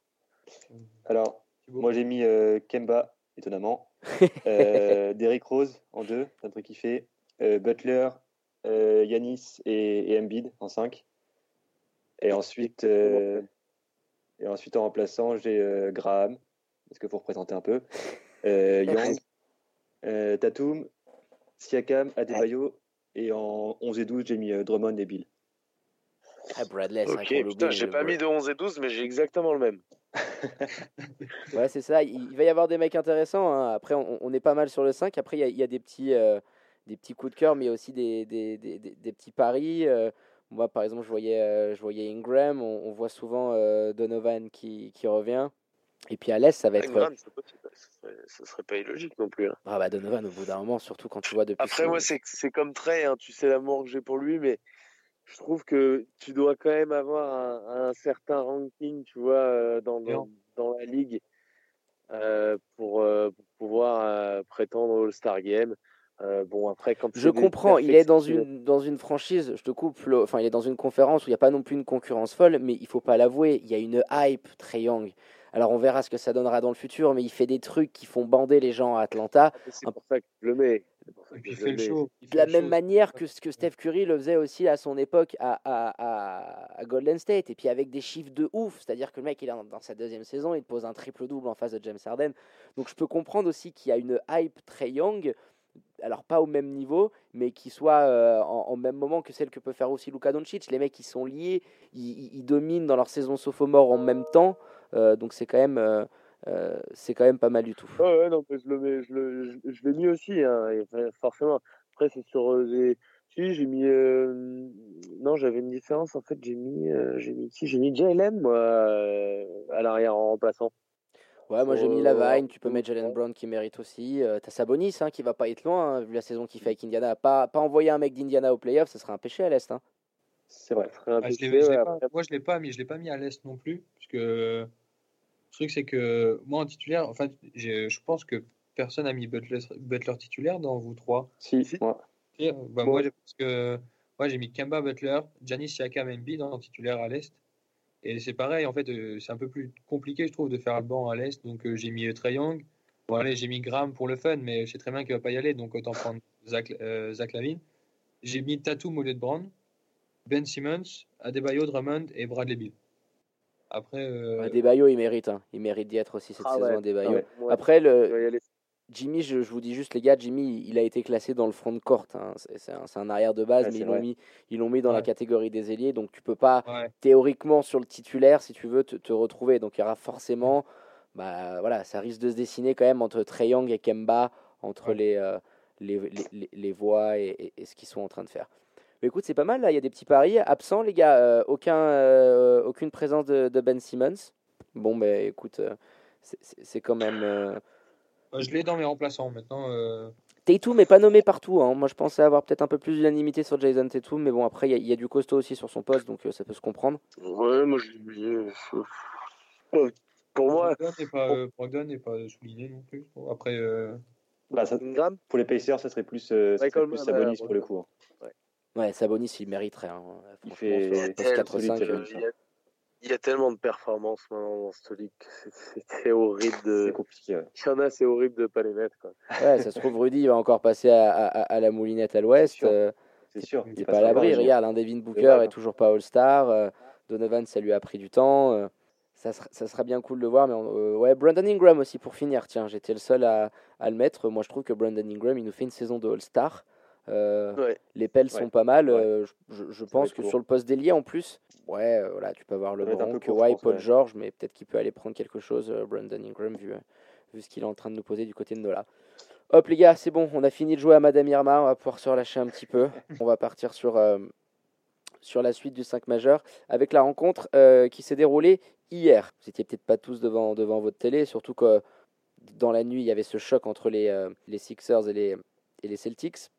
[SPEAKER 3] Alors, moi j'ai mis euh, Kemba, étonnamment. euh, Derrick Rose en 2, un truc kiffé. Euh, Butler, euh, Yanis et, et Embiid en 5. Et ensuite, euh, et ensuite en remplaçant, j'ai euh, Graham, parce qu'il faut représenter un peu. Euh, Young, euh, Tatum, Siakam, Adebayo. Et en 11 et 12, j'ai mis euh, Drummond et Bill.
[SPEAKER 1] Ah, Bradley,
[SPEAKER 2] Ok, putain, j'ai pas mis de 11 et 12, mais j'ai exactement le même.
[SPEAKER 1] Ouais, c'est ça. Il, il va y avoir des mecs intéressants. hein. Après, on, on est pas mal sur le 5. Après, il y y a des, petits, euh, des petits coups de cœur, mais aussi des, des, des, des- des petits paris. euh. moi, par exemple, je voyais, euh, je voyais Ingram. On, on voit souvent euh, Donovan qui, qui revient. Et puis à l'Est, ça va être.
[SPEAKER 2] Ingram, ce serait, serait pas illogique non plus. hein.
[SPEAKER 1] Ah bah Donovan, au bout d'un moment, surtout quand tu vois depuis.
[SPEAKER 2] Après,
[SPEAKER 1] son-
[SPEAKER 2] moi, c'est c'est comme Trey, hein, tu sais l'amour que j'ai pour lui, mais je trouve que tu dois quand même avoir un, un certain ranking, tu vois, euh, dans, dans, dans la ligue euh, pour, euh, pour pouvoir euh, prétendre au All-Star Game. Euh, bon, après, quand
[SPEAKER 1] Je comprends, il est dans une, dans une franchise, je te coupe, enfin il est dans une conférence où il n'y a pas non plus une concurrence folle, mais il faut pas l'avouer, il y a une hype très young. Alors on verra ce que ça donnera dans le futur, mais il fait des trucs qui font bander les gens à Atlanta,
[SPEAKER 2] C'est pour ça que je le mets. C'est pour ça
[SPEAKER 4] Et
[SPEAKER 2] que
[SPEAKER 4] puis il
[SPEAKER 2] je
[SPEAKER 4] fait le show. il
[SPEAKER 1] de la même
[SPEAKER 4] show.
[SPEAKER 1] manière que ce que Steph Curry le faisait aussi à son époque à, à, à, à Golden State, et puis avec des chiffres de ouf, c'est-à-dire que le mec il est dans, sa deuxième saison, il te pose un triple-double en face de James Harden, donc je peux comprendre aussi qu'il y a une hype très young, alors pas au même niveau, mais qui soit euh, en, même moment que celle que peut faire aussi Luka Doncic. Les mecs qui sont liés, ils, ils- ils dominent dans leur saison sophomore en même temps, euh, donc c'est quand même euh, c'est quand même pas mal du tout.
[SPEAKER 2] Ouais, ouais, non, je le mets, je le, je, l'ai mis aussi, hein, forcément. Après, c'est sur. Si, j'ai mis. Non, j'avais une différence. En fait, j'ai mis, j'ai mis qui J'ai mis Jalen, moi, à l'arrière en remplaçant.
[SPEAKER 1] Ouais, moi j'ai mis
[SPEAKER 2] Euh,
[SPEAKER 1] Lavine, tu peux mettre Jalen Brown qui mérite aussi. Euh, T'as Sabonis hein, qui va pas être loin, hein, vu la saison qu'il fait avec Indiana. Pas, pas envoyer un mec d'Indiana au playoff, ce serait un péché à l'Est. Hein.
[SPEAKER 3] C'est vrai.
[SPEAKER 2] Ça serait un
[SPEAKER 4] Ah, je je
[SPEAKER 2] ouais,
[SPEAKER 4] pas- moi, je l'ai pas mis, je l'ai pas mis à l'est non plus, parce que le truc c'est que moi en titulaire, en fait, j'ai- je pense que personne n'a mis Butler, Butler titulaire dans vous trois.
[SPEAKER 3] Si,
[SPEAKER 2] Si.
[SPEAKER 4] bah,
[SPEAKER 2] Bon.
[SPEAKER 4] Moi, j'ai- parce que moi j'ai mis Kemba Butler, Giannis Siakam, Embiid en titulaire à l'est. Et c'est pareil, en fait, euh, c'est un peu plus compliqué, je trouve, de faire le banc à l'est. Donc euh, j'ai mis euh, Trae Young. Bon, allez, j'ai mis Graham pour le fun, mais je sais très bien qu'il va pas y aller, donc autant prendre Zach, euh, Zach Lavine. J'ai mis Tatum au lieu de Brown, Ben Simmons, Adebayo, Drummond et Bradley Bill. Après, euh,
[SPEAKER 1] Adebayo, il mérite. Hein. Il mérite d'y être aussi cette
[SPEAKER 2] Ah
[SPEAKER 1] saison,
[SPEAKER 2] ouais.
[SPEAKER 1] Adebayo.
[SPEAKER 3] Ouais,
[SPEAKER 1] Après,
[SPEAKER 2] je
[SPEAKER 1] le,
[SPEAKER 2] vais y aller.
[SPEAKER 1] Jimmy, je, je vous dis juste, les gars, Jimmy, il a été classé dans le front de court. hein. C'est un, arrière de base,
[SPEAKER 3] Ouais,
[SPEAKER 1] mais ils l'ont mis, ils l'ont mis dans la catégorie des ailiers. Donc tu peux pas,
[SPEAKER 4] ouais.
[SPEAKER 1] théoriquement, sur le titulaire, si tu veux, te, te retrouver. Donc il y aura forcément, bah voilà, ça risque de se dessiner quand même entre Trae Young et Kemba, entre les, euh, les, les, les- les voix et, et- et ce qu'ils sont en train de faire. Mais écoute, c'est pas mal là, il y a des petits paris. Absents, les gars, euh, aucun, euh, aucune présence de, de Ben Simmons. Bon, ben écoute, c'est quand même. Euh,
[SPEAKER 4] je l'ai dans mes remplaçants maintenant. euh,
[SPEAKER 1] Tatum n'est pas nommé partout. hein. Moi, je pensais avoir peut-être un peu plus d'unanimité sur Jason Tatum, mais bon, après, il y a- il y, a du costaud aussi sur son poste, donc euh, ça peut se comprendre.
[SPEAKER 2] Ouais, moi, je l'ai mis. euh, euh, Pour moi,
[SPEAKER 4] Brogdon n'est pas, euh, pas souligné non plus. Bon, Après, euh,
[SPEAKER 3] Bah, ça-
[SPEAKER 2] Ingram,
[SPEAKER 3] pour les Pacers, ça serait plus, euh, ça
[SPEAKER 2] Michael
[SPEAKER 3] serait plus Sabonis
[SPEAKER 2] ouais,
[SPEAKER 3] pour le coup. hein.
[SPEAKER 1] Ouais, Sabonis, il mériterait. hein.
[SPEAKER 3] Il
[SPEAKER 1] Franchement,
[SPEAKER 3] fait-
[SPEAKER 1] sur le poste
[SPEAKER 2] tel-
[SPEAKER 1] 4 5
[SPEAKER 3] solide,
[SPEAKER 1] euh,
[SPEAKER 2] il y, a, il y a tellement de performances maintenant dans ligue. que c'est- horrible de.
[SPEAKER 3] C'est compliqué. ouais.
[SPEAKER 2] Il y en a, c'est horrible de pas les mettre. Quoi.
[SPEAKER 1] Ouais, ça se trouve, Rudy il va encore passer à, à- à la moulinette à l'ouest.
[SPEAKER 3] C'est sûr.
[SPEAKER 1] euh, il n'est pas à l'abri. Regarde, hein, Devin Booker
[SPEAKER 3] mal,
[SPEAKER 1] est toujours pas All-Star. euh, Donovan, ça lui a pris du temps. euh, ça, sera, ça sera bien cool de le voir. Mais on- euh, ouais, Brandon Ingram aussi pour finir. Tiens, j'étais le seul à, à le mettre. Moi, je trouve que Brandon Ingram, il nous fait une saison de All-Star. Euh,
[SPEAKER 2] Ouais.
[SPEAKER 1] Les pelles
[SPEAKER 3] Ouais.
[SPEAKER 1] sont pas mal.
[SPEAKER 3] Ouais.
[SPEAKER 1] euh, je pense que sur le poste d'ailier en plus, ouais, euh, voilà, tu peux avoir le
[SPEAKER 3] court,
[SPEAKER 1] Kawhi, Paul. George, mais peut-être qu'il peut aller prendre quelque chose, Brandon Ingram, vu, vu ce qu'il est en train de nous poser du côté de Nola. Hop les gars, c'est bon, on a fini de jouer à Madame Irma, on va pouvoir se relâcher un petit peu. On va partir sur, euh, sur la suite du 5 majeur avec la rencontre euh, qui s'est déroulée hier. Vous étiez peut-être pas tous devant, devant votre télé, surtout que dans la nuit, il y avait ce choc entre les, les Sixers et les, et les Celtics.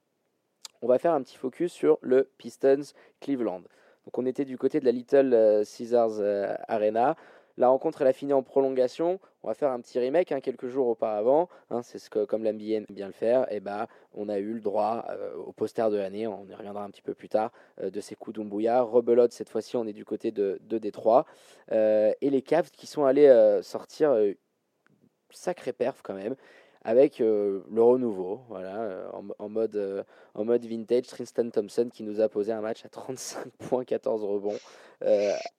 [SPEAKER 1] On va faire un petit focus sur le Pistons Cleveland. Donc on était du côté de la Little euh, Caesars euh, Arena. La rencontre, elle a fini en prolongation. On va faire un petit remake hein, quelques jours auparavant. Hein, c'est ce que, comme l'NBA aime bien le faire. Et bah, on a eu le droit euh, au poster de l'année. On y reviendra un petit peu plus tard de Sekou Doumbouya. Rebelote, cette fois-ci, on est du côté de, de Détroit. et les Cavs qui sont allés sortir sacré perf quand même avec euh, le renouveau, voilà, euh, en, mode, euh, en mode vintage. Tristan Thompson qui nous a posé un match à 35 points, 14 rebonds,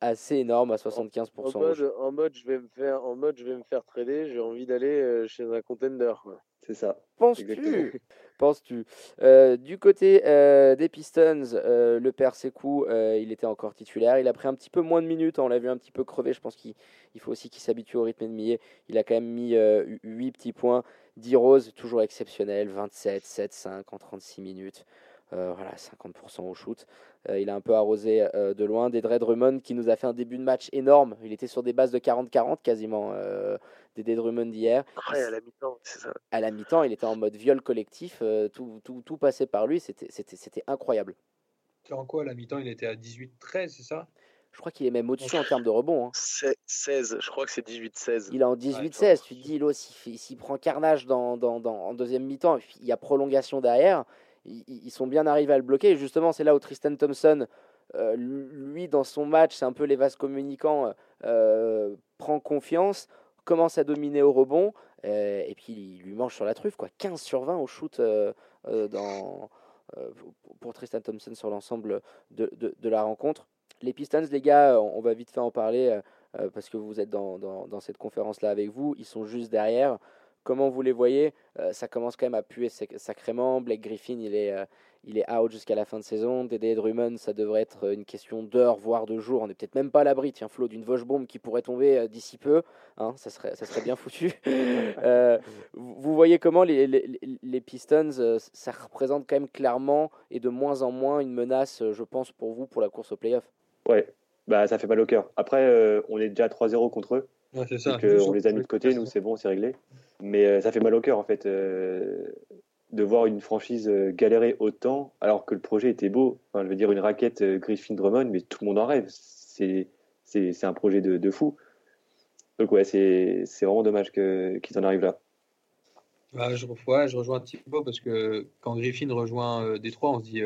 [SPEAKER 1] assez énorme à 75%.
[SPEAKER 2] En mode, en mode, je vais me faire, en mode, je vais me faire trader. J'ai envie d'aller chez un contender.
[SPEAKER 3] C'est ça.
[SPEAKER 1] Penses-tu? Penses-tu? Euh, Du côté euh, des Pistons, euh, le père Sekou, il était encore titulaire. Il a pris un petit peu moins de minutes. Hein. On l'a vu un petit peu crever. Je pense qu'il faut aussi qu'il s'habitue au rythme ennemi. Il a quand même mis 8 petits points. 10 roses, toujours exceptionnel. 27, 7, 5 en 36 minutes. Euh, voilà, 50% au shoot. Euh, il a un peu arrosé euh, de loin. Des Drummond qui nous a fait un début de match énorme. Il était sur des bases de 40-40 quasiment. des Drummond d'hier.
[SPEAKER 2] à la mi-temps, c'est ça.
[SPEAKER 1] À la mi-temps, il était en mode viol collectif. Tout, tout, tout, passait par lui. C'était incroyable.
[SPEAKER 4] En quoi, à la mi-temps, il était à 18-13, c'est ça?
[SPEAKER 1] Je crois qu'il est même au-dessus en termes de rebond. Hein.
[SPEAKER 2] 16, je crois que c'est 18-16.
[SPEAKER 1] Il est en 18-16. tu te dis, s'il prend carnage dans, dans, dans, en deuxième mi-temps, il y a prolongation derrière ils, sont bien arrivés à le bloquer. Et justement, c'est là où Tristan Thompson, euh, lui, dans son match, c'est un peu les vases communicants, euh, prend confiance, commence à dominer au rebond, euh, et puis il lui mange sur la truffe. Quoi. 15 sur 20 au shoot dans, pour Tristan Thompson sur l'ensemble de, de, la rencontre. Les Pistons, les gars, on va vite fait en parler parce que vous êtes dans, dans, cette conférence-là avec vous. Ils sont juste derrière. Comment vous les voyez? Euh, Ça commence quand même à puer sacrément. Blake Griffin, il est, euh, il est out jusqu'à la fin de saison. Dédé Drummond, ça devrait être une question d'heures, voire de jours. On n'est peut-être même pas à l'abri, tiens, Flo, d'une bombe qui pourrait tomber euh, d'ici peu. Hein, ça, serait, ça serait bien foutu. vous voyez comment les, les, les, Pistons, ça représente quand même clairement et de moins en moins une menace, je pense, pour vous, pour la course au playoff?
[SPEAKER 3] Ouais, bah, ça fait mal au cœur. Après, on est déjà 3-0 contre eux.
[SPEAKER 4] c'est ça.
[SPEAKER 3] Donc, on les a mis de côté, nous, c'est bon, c'est réglé. Mais euh, ça fait mal au cœur, en fait, euh, de voir une franchise euh, galérer autant, alors que le projet était beau. Enfin, je veux dire, une raquette Griffin Drummond, mais tout le monde en rêve. C'est, c'est, un projet de, de, fou. Donc, ouais, c'est, c'est vraiment dommage qu'ils en arrivent là.
[SPEAKER 4] Bah, je, ouais, je rejoins un petit peu parce que quand Griffin rejoint Détroit, on se dit,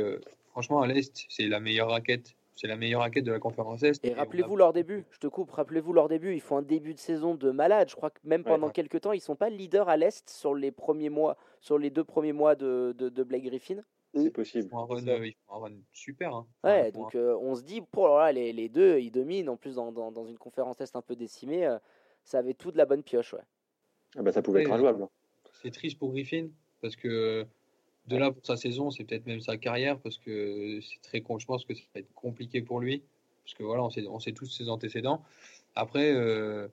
[SPEAKER 4] franchement, à l'Est, c'est la meilleure raquette c'est la meilleure raquette de la conférence Est.
[SPEAKER 1] Et, rappelez-vous leur début, je te coupe, rappelez-vous leur début, ils font un début de saison de malade. Je crois que même pendant quelques temps, ils sont pas leaders à l'Est sur les premiers mois, sur les deux premiers mois de, de, Blake Griffin.
[SPEAKER 3] C'est possible.
[SPEAKER 4] Ils font un run, euh, un run super. Hein.
[SPEAKER 1] Ouais, donc euh, on se dit, pour là, les, les, deux, ils dominent. En plus, dans, dans, dans, une conférence Est un peu décimée, euh, ça avait tout de la bonne pioche. Ouais.
[SPEAKER 3] Ah bah, ça pouvait être injouable. Hein.
[SPEAKER 4] C'est triste pour Griffin parce que de là pour sa saison, c'est peut-être même sa carrière parce que c'est très je pense que ça va être compliqué pour lui parce que voilà, on sait, on sait tous ses antécédents. Après, euh,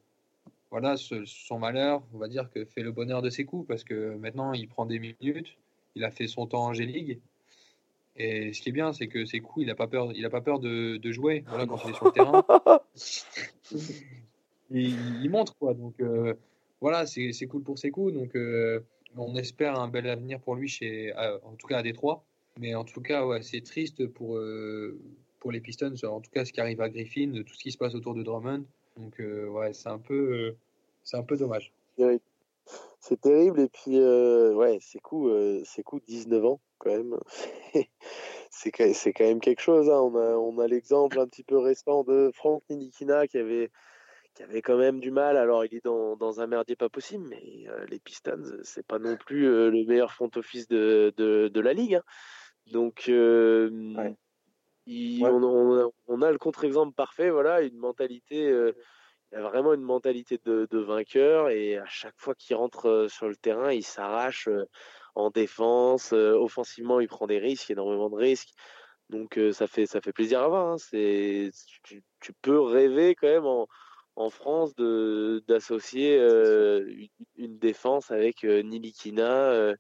[SPEAKER 4] voilà, son malheur, on va dire que fait le bonheur de ses coups parce que maintenant il prend des minutes, il a fait son temps en G-League. Et ce qui est bien, c'est que ses coups, il n'a pas peur, il a pas peur de, de jouer voilà, quand il est sur le terrain. il, il, montre quoi. Donc euh, voilà, c'est cool pour ses coups. Donc euh, on espère un bel avenir pour lui chez, en tout cas à Détroit. Mais en tout cas, ouais, c'est triste pour, pour les Pistons, en tout cas ce qui arrive à Griffin, tout ce qui se passe autour de Drummond. Donc euh, ouais, c'est un peu, euh, c'est un peu dommage.
[SPEAKER 2] C'est terrible et puis euh, ouais, c'est cool, c'est cool, 19 ans quand même. c'est quand même quelque chose. Hein. On a, on a l'exemple un petit peu récent de Frank Ninikina qui avait qui avait quand même du mal. Alors, il est dans, dans un merdier pas possible, mais les Pistons, c'est pas non plus le meilleur front office de, de, de la ligue. Hein. Donc, ouais on, a le contre-exemple parfait, voilà, une mentalité, euh, il a vraiment une mentalité de, vainqueur et à chaque fois qu'il rentre euh, sur le terrain, il s'arrache euh, en défense, offensivement, il prend des risques, énormément de risques. Donc ça fait ça fait plaisir à voir. Hein. C'est tu, peux rêver quand même en, en France de d'associer une, défense avec Nilikina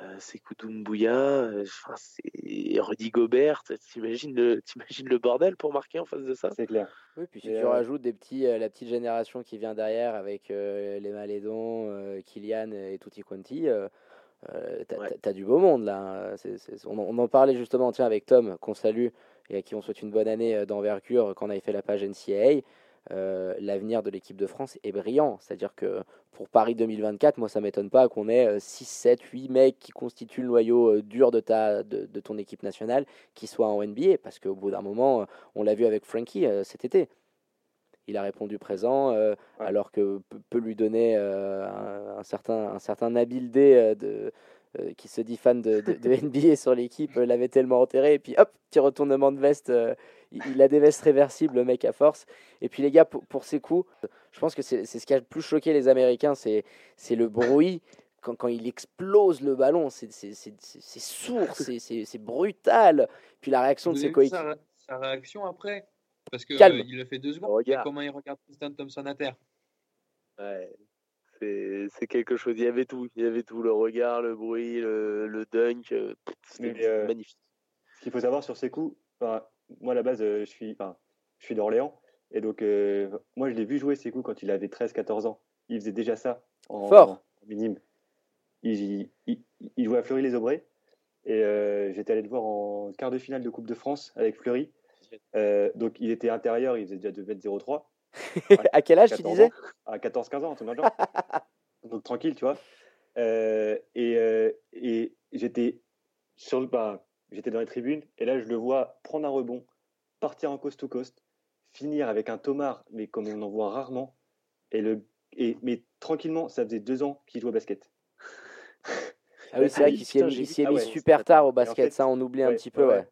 [SPEAKER 2] euh, c'est Koutoumbouyah, euh, c'est Rudy Gobert. T'imagines le, le bordel pour marquer en face de ça?
[SPEAKER 3] C'est clair.
[SPEAKER 1] Oui, puis si tu rajoutes des petits, euh, la petite génération qui vient derrière avec les Malédons, Kylian et Tutti Quanti, t'as as du beau monde là. Hein. on, en parlait justement tiens, avec Tom, qu'on salue et à qui on souhaite une bonne année d'envergure quand on avait fait la page NCAA. Euh, l'avenir de l'équipe de France est brillant. C'est-à-dire que pour Paris 2024, moi, ça m'étonne pas qu'on ait 6, 7, 8 mecs qui constituent le noyau euh, dur de, ta, de, de, ton équipe nationale qui soient en NBA. Parce qu'au bout d'un moment, on l'a vu avec Frankie cet été. Il a répondu présent, ouais. alors que peut lui donner un, un, certain, un certain de euh, qui se dit fan de, de, de NBA sur l'équipe euh, l'avait tellement enterré. Et puis hop, petit retournement de veste. Euh, il, a des vestes réversibles, le mec, à force. Et puis les gars, pour, pour ces coups, je pense que c'est ce qui a le plus choqué les Américains, c'est le bruit. Quand, quand, il explose le ballon, c'est sourd, c'est brutal. Puis la réaction de ses coéquipiers.
[SPEAKER 4] Sa, réaction après? Parce qu'il euh, il le fait deux secondes. Comment il regarde Tristan Thompson à terre?
[SPEAKER 2] Ouais, c'est quelque chose. Il y avait tout. Il y avait tout. Le regard, le bruit, le, le dunk. Euh, c'était euh, magnifique.
[SPEAKER 3] Ce qu'il faut savoir sur ces coups, moi à la base, euh, je suis, je suis d'Orléans. Et donc, euh, moi, je l'ai vu jouer coups quand il avait 13-14 ans. Il faisait déjà ça en,
[SPEAKER 1] Fort.
[SPEAKER 3] en minime. Il, il, il, jouait à Fleury-les-Aubrais. Et euh, j'étais allé le voir en quart de finale de Coupe de France avec Fleury. Euh, donc, il était intérieur, il faisait déjà 2m03.
[SPEAKER 1] à quel âge tu disais
[SPEAKER 3] À 14-15 ans, tout le Donc tranquille, tu vois. Et, et j'étais sur le bah, j'étais dans les tribunes et là je le vois prendre un rebond, partir en coast to coast, finir avec un tomard, mais comme on en voit rarement. Et le et mais tranquillement, ça faisait deux ans qu'il jouait au basket.
[SPEAKER 1] Ah oui, c'est vrai qu'il s'y est, mis, ah ouais, super tard au basket, en fait, ça on oublie ouais, un petit peu, ouais.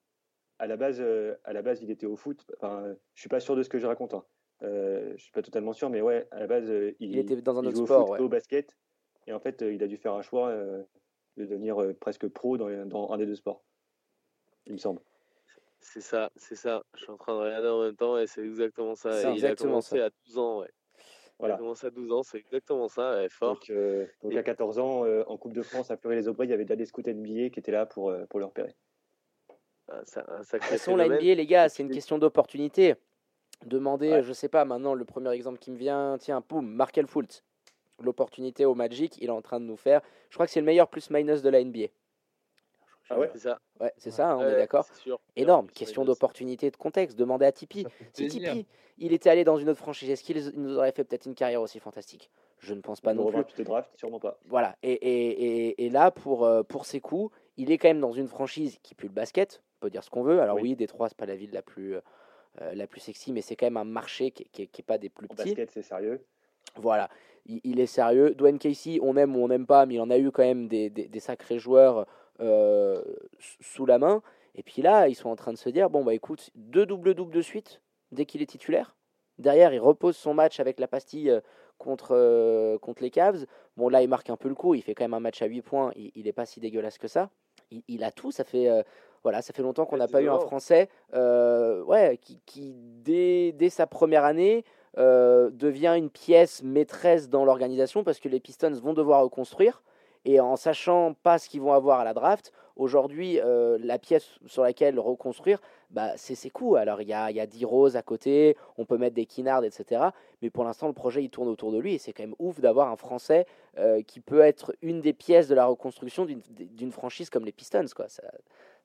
[SPEAKER 3] À la base, euh, à la base, il était au foot. Enfin, je suis pas sûr de ce que je raconte. Hein. Euh, je suis pas totalement sûr, mais ouais, à la base, euh, il,
[SPEAKER 1] il, était dans un autre sport,
[SPEAKER 3] au, foot, au basket, et en fait, euh, il a dû faire un choix euh, de devenir euh, presque pro dans, dans, un des deux sports, il me semble.
[SPEAKER 2] C'est ça, c'est ça. Je suis en train de regarder en même temps et c'est exactement ça.
[SPEAKER 1] C'est exactement
[SPEAKER 2] il a commencé
[SPEAKER 1] ça.
[SPEAKER 2] à 12 ans, ouais.
[SPEAKER 3] Voilà.
[SPEAKER 2] Il a commencé à 12 ans, c'est exactement ça, ouais, fort.
[SPEAKER 3] Donc, euh, donc à 14 ans, euh, en Coupe de France, à Fleury-les-Aubrais, il y avait déjà des scouts NBA qui étaient là pour, euh, pour le repérer.
[SPEAKER 2] Un, un
[SPEAKER 1] De toute façon, la NBA, les gars, c'est une question d'opportunité. Demandez, ouais. je sais pas, maintenant, le premier exemple qui me vient, tiens, poum, Markel Fultz. L'opportunité au Magic, il est en train de nous faire. Je crois que c'est le meilleur plus-minus de la NBA.
[SPEAKER 2] Ah ouais, c'est ça.
[SPEAKER 1] Ouais, c'est ça, hein, on
[SPEAKER 2] Ouais,
[SPEAKER 1] est d'accord. Énorme, question d'opportunité, de contexte. Demandez à Tipeee. Si. Tipeee, il était allé dans une autre franchise, est-ce qu'il nous aurait fait peut-être une carrière aussi fantastique? Je ne pense pas non plus.
[SPEAKER 3] te draft, sûrement pas.
[SPEAKER 1] Voilà, et, et, et, et là, pour, euh, pour ses coups, il est quand même dans une franchise qui pue le basket, on peut dire ce qu'on veut. Alors oui,
[SPEAKER 3] Oui.
[SPEAKER 1] Détroit, c'est pas la ville la plus, euh, la plus sexy, mais c'est quand même un marché qui n'est pas des plus
[SPEAKER 3] En
[SPEAKER 1] petits.
[SPEAKER 3] basket, c'est sérieux.
[SPEAKER 1] Voilà, il, il est sérieux. Dwayne Casey, on aime ou on n'aime pas, mais il en a eu quand même des, des, des sacrés joueurs euh, sous la main. Et puis là, ils sont en train de se dire, bon bah écoute, deux doubles-doubles de suite dès qu'il est titulaire. Derrière, il repose son match avec la pastille euh, contre, euh, contre les Cavs. Bon, là, il marque un peu le coup. Il fait quand même un match à 8 points. Il n'est pas si dégueulasse que ça. Il, il a tout. Ça fait, euh, voilà, ça fait longtemps qu'on n'a pas eu un. Français euh, ouais, qui, qui dès, dès sa première année, devient une pièce maîtresse dans l'organisation parce que les Pistons vont devoir reconstruire. Et en sachant pas ce qu'ils vont avoir à la draft, aujourd'hui, euh, la pièce sur laquelle reconstruire, bah, c'est ses coups. Alors, il y a, y a D-Rose à côté, on peut mettre des Kinnard, etc. Mais pour l'instant, le projet, il tourne autour de lui. Et c'est quand même ouf d'avoir un Français euh, qui peut être une des pièces de la reconstruction d'une- franchise comme les Pistons. Quoi. Ça,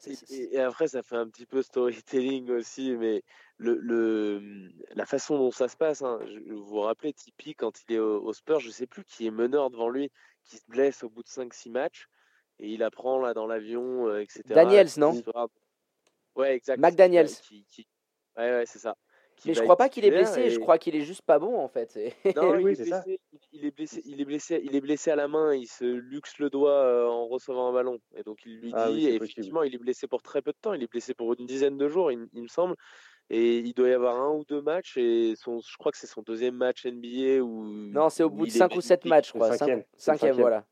[SPEAKER 2] Et,
[SPEAKER 1] c'est-
[SPEAKER 2] et- et après, ça fait un petit peu storytelling aussi, mais le, le, la façon dont ça se passe, hein, je, vous vous rappelez, Tipeee, quand il est au, au Spurs, je sais plus qui est meneur devant lui, qui se blesse au bout de 5-6 matchs, et il apprend là dans l'avion, euh, etc.
[SPEAKER 1] Daniels, non
[SPEAKER 2] sera- Ouais, exact.
[SPEAKER 1] McDaniels.
[SPEAKER 2] Qui, qui- Ouais, ouais, c'est ça. Qui
[SPEAKER 1] Mais je crois pas qu'il est blessé, je crois qu'il est juste pas bon en fait.
[SPEAKER 2] Non, il,
[SPEAKER 3] Oui,
[SPEAKER 2] est blessé, il- est blessé, il est blessé, il est blessé à la main, il se luxe le doigt euh, en recevant un ballon. Et donc il lui dit,
[SPEAKER 3] Ah oui, possible.
[SPEAKER 2] effectivement, il est blessé pour très peu de temps, il est blessé pour une dizaine de jours, il, il me semble. Et il doit y avoir un ou deux matchs, et son, je crois que c'est son deuxième match NBA où.
[SPEAKER 1] Non, c'est au bout de 5 ou 7
[SPEAKER 2] magnifique.
[SPEAKER 1] matchs, je crois. Cinq-
[SPEAKER 3] cinquième,
[SPEAKER 1] Cinquième,
[SPEAKER 3] cinquième.
[SPEAKER 1] voilà.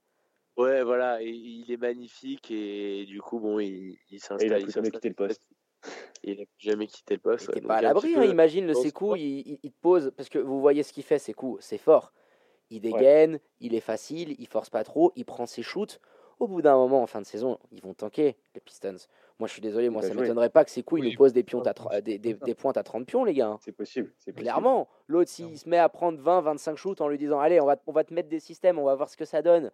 [SPEAKER 2] Ouais, voilà, et il est magnifique, et du coup, bon, il, il s'installe.
[SPEAKER 3] a
[SPEAKER 2] il
[SPEAKER 3] plus jamais quitté le poste.
[SPEAKER 2] Il n'a jamais quitté le poste.
[SPEAKER 1] Il
[SPEAKER 2] ouais.
[SPEAKER 1] pas à l'abri, hein, imagine le Sekou,
[SPEAKER 2] sport.
[SPEAKER 1] il, il- il te pose, parce que vous voyez ce qu'il fait, Sekou, c'est fort. Il dégaine, il est facile, il force pas trop, il prend ses shoots. Au bout d'un moment, en fin de saison, ils vont tanker, les Pistons. Moi, je suis désolé, moi, ça
[SPEAKER 3] jouer.
[SPEAKER 1] m'étonnerait pas que Sekou, il
[SPEAKER 4] Oui.
[SPEAKER 1] nous pose des, piontes à euh, des, des- des pointes à 30 pions, les gars. hein.
[SPEAKER 3] C'est possible. possible.
[SPEAKER 1] Clairement, l'autre, s'il se met à prendre 20, 25 shoots en lui disant Allez, on va, on va te mettre des systèmes, on va voir ce que ça donne.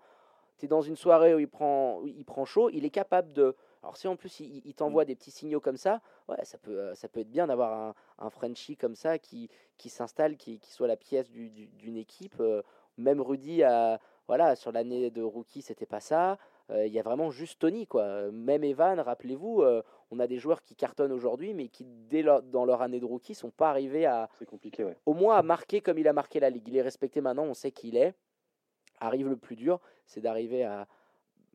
[SPEAKER 1] Tu es dans une soirée où il prend, où il prend chaud, il est capable de, Alors si en plus il, t'envoie des petits signaux comme ça, ouais, ça peut, ça peut être bien d'avoir un, un Frenchie comme ça qui, qui s'installe, qui, qui, soit la pièce d'une équipe. même Rudy, a, voilà, sur l'année de rookie, c'était pas ça. Il y a vraiment juste Tony, quoi. Même Evan, rappelez-vous, on a des joueurs qui cartonnent aujourd'hui, mais qui, dès dans leur année de rookie, sont pas arrivés à.
[SPEAKER 3] compliqué,
[SPEAKER 1] Au moins à marquer comme il a marqué la ligue. Il est respecté maintenant, on sait qui il est. Arrive le plus dur, c'est d'arriver à,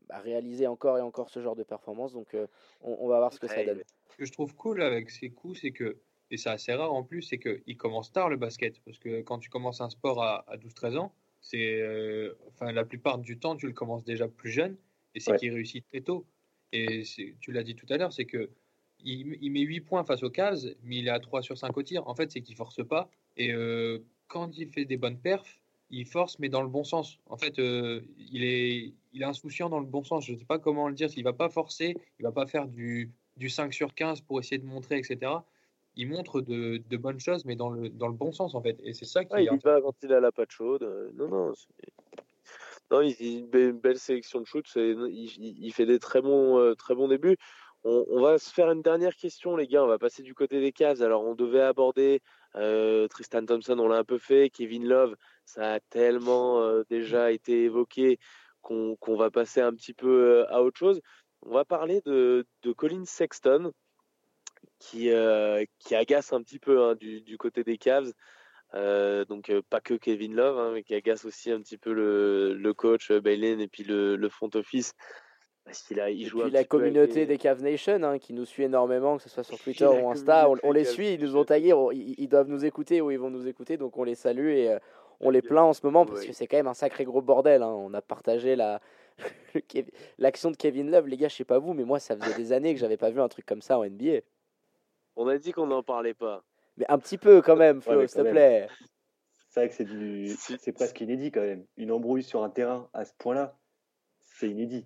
[SPEAKER 1] réaliser encore et encore ce genre de performance. Donc, euh, on, va voir ce que ça donne.
[SPEAKER 4] Ce que je trouve cool avec ces coups, c'est que, et c'est assez rare en plus, c'est qu'il commence tard le basket. Parce que quand tu commences un sport à, 12-13 ans, c'est, euh, enfin, la plupart du temps, tu le commences déjà plus jeune. Et c'est qu'il réussit très tôt. Et tu l'as dit tout à l'heure, c'est que il, met 8 points face aux Cavs, mais il est à 3 sur 5 au tir. En fait, c'est qu'il force pas. Et euh, quand il fait des bonnes perfs, il force, mais dans le bon sens. En fait, euh, il, est, il est insouciant dans le bon sens. Je ne sais pas comment le dire. Il ne va pas forcer, il ne va pas faire du, du 5 sur 15 pour essayer de montrer, etc. Il montre de, de bonnes choses, mais dans le, dans le bon sens, en fait. Et c'est ça qui.
[SPEAKER 2] Ah, il va quand il a la patte chaude. Non, non. Non, il, a une belle sélection de shoot. Il, il, fait des très bons, euh, très bons débuts. On, va se faire une dernière question, les gars. On va passer du côté des cases. Alors, on devait aborder euh, Tristan Thompson, on l'a un peu fait. Kevin Love, ça a tellement euh, déjà été évoqué qu'on va passer un petit peu à autre chose. On va parler de, Colin Sexton, qui, qui agace un petit peu hein, du, du, côté des Cavs. Euh, donc euh, pas que Kevin Love, hein, mais qui agace aussi un petit peu le, coach euh, Bailey et puis le, front office.
[SPEAKER 1] Parce qu'il a, il joue puis la communauté des Cave Nation hein, qui nous suit énormément, que ce soit sur Twitter ou Insta, on, les suit, ils nous ont tagués, ils, doivent nous écouter ou ils vont nous écouter, donc on les salue et on les plaint en ce moment parce que c'est quand même un sacré gros bordel. Hein. On a partagé la l'action de Kevin Love, les gars, je sais pas vous, mais moi ça faisait des années que j'avais pas vu un truc comme ça en NBA.
[SPEAKER 2] On a dit qu'on n'en parlait pas.
[SPEAKER 1] Mais un petit peu quand même, Flo, s'il te plaît.
[SPEAKER 3] C'est vrai que c'est du... c'est presque inédit quand même. Une embrouille sur un terrain à ce point-là, c'est inédit.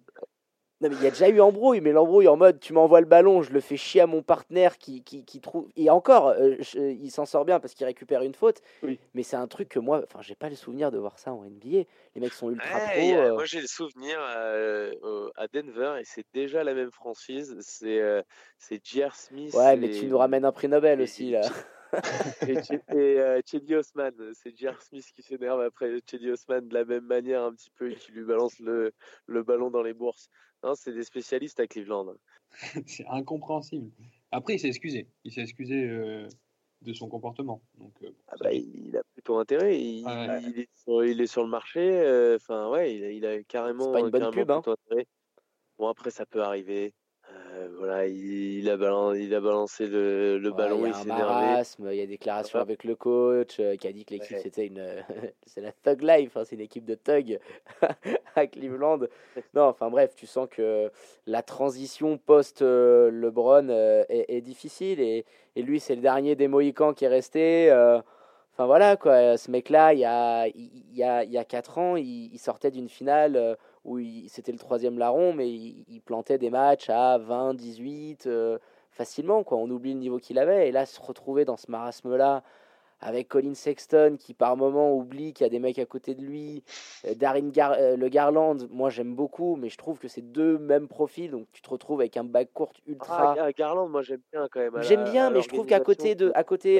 [SPEAKER 1] Non, mais il y a déjà eu embrouille, mais l'embrouille en mode tu m'envoies le ballon, je le fais chier à mon partenaire qui, qui, qui trouve. Et encore, euh, il s'en sort bien parce qu'il récupère une faute.
[SPEAKER 3] Oui.
[SPEAKER 1] Mais c'est un truc que moi, enfin, j'ai pas le souvenir de voir ça en NBA. Les mecs sont ultra pro.
[SPEAKER 2] Euh. Moi, j'ai le souvenir euh, à Denver et c'est déjà la même franchise. C'est c'est J.R. Smith.
[SPEAKER 1] Ouais, mais tu nous ramènes un prix Nobel aussi là.
[SPEAKER 2] et Chedi Osman, c'est J.R. Smith qui s'énerve après Chedi Osman de la même manière un petit peu et qui lui balance le, le ballon dans les bourses. Non, c'est des spécialistes à Cleveland.
[SPEAKER 4] c'est incompréhensible. Après, il s'est excusé. Il s'est excusé euh, de son comportement. Donc, euh,
[SPEAKER 2] ah bah, il, a plutôt intérêt. Il, il, est, sur, il est, sur, le marché. Euh, enfin, ouais, il a, carrément.
[SPEAKER 1] C'est pas une bonne pub. Hein.
[SPEAKER 2] Bon, après, ça peut arriver. Euh, voilà, il, a balancé, il a balancé le, le ballon, il,
[SPEAKER 1] un marasme, il y a des déclarations avec le coach euh, qui a dit que l'équipe c'était une c'est la thug life, hein, c'est une équipe de thug à Cleveland. Non, enfin bref, tu sens que la transition post euh, LeBron est, difficile et, et lui c'est le dernier des Mohicans qui est resté. Enfin voilà quoi, ce mec-là, il y a, il, y a, il y a 4 ans, il, sortait d'une finale où c'était le troisième larron, mais il, plantait des matchs à 20, 18, euh, facilement. Quoi. On oublie le niveau qu'il avait. Et là, se retrouver dans ce marasme-là, avec Colin Sexton qui par moment oublie qu'il y a des mecs à côté de lui, euh, Darin euh, le Garland, moi j'aime beaucoup, mais je trouve que c'est deux mêmes profils, donc tu te retrouves avec un back court ultra.
[SPEAKER 2] Ah, Garland, moi j'aime bien quand même.
[SPEAKER 1] J'aime bien, mais je trouve qu'à côté de, à côté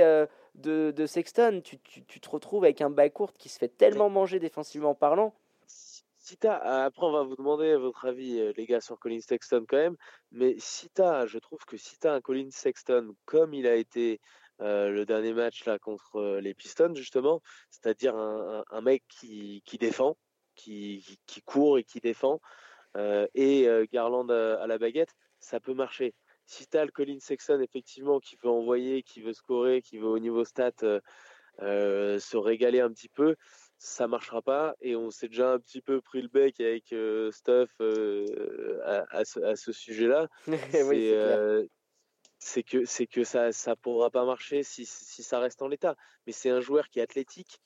[SPEAKER 1] de, de, Sexton, tu, tu, tu, te retrouves avec un back court qui se fait tellement manger défensivement parlant
[SPEAKER 2] si après on va vous demander votre avis, euh, les gars, sur Colin Sexton quand même, mais si je trouve que si t'as un Colin Sexton comme il a été euh, le dernier match là contre euh, les Pistons justement, c'est-à-dire un, mec qui, défend, qui, qui, court et qui défend, et Garland à, la baguette, ça peut marcher. Si t'as le Colin Sexton effectivement qui veut envoyer, qui veut scorer, qui veut au niveau stat se régaler un petit peu, ça marchera pas et on s'est déjà un petit peu pris le bec avec euh, Stuff euh, à, ce, sujet-là. Euh, c'est que c'est que ça ça pourra pas marcher si, si ça reste en l'état. Mais c'est un joueur qui est athlétique,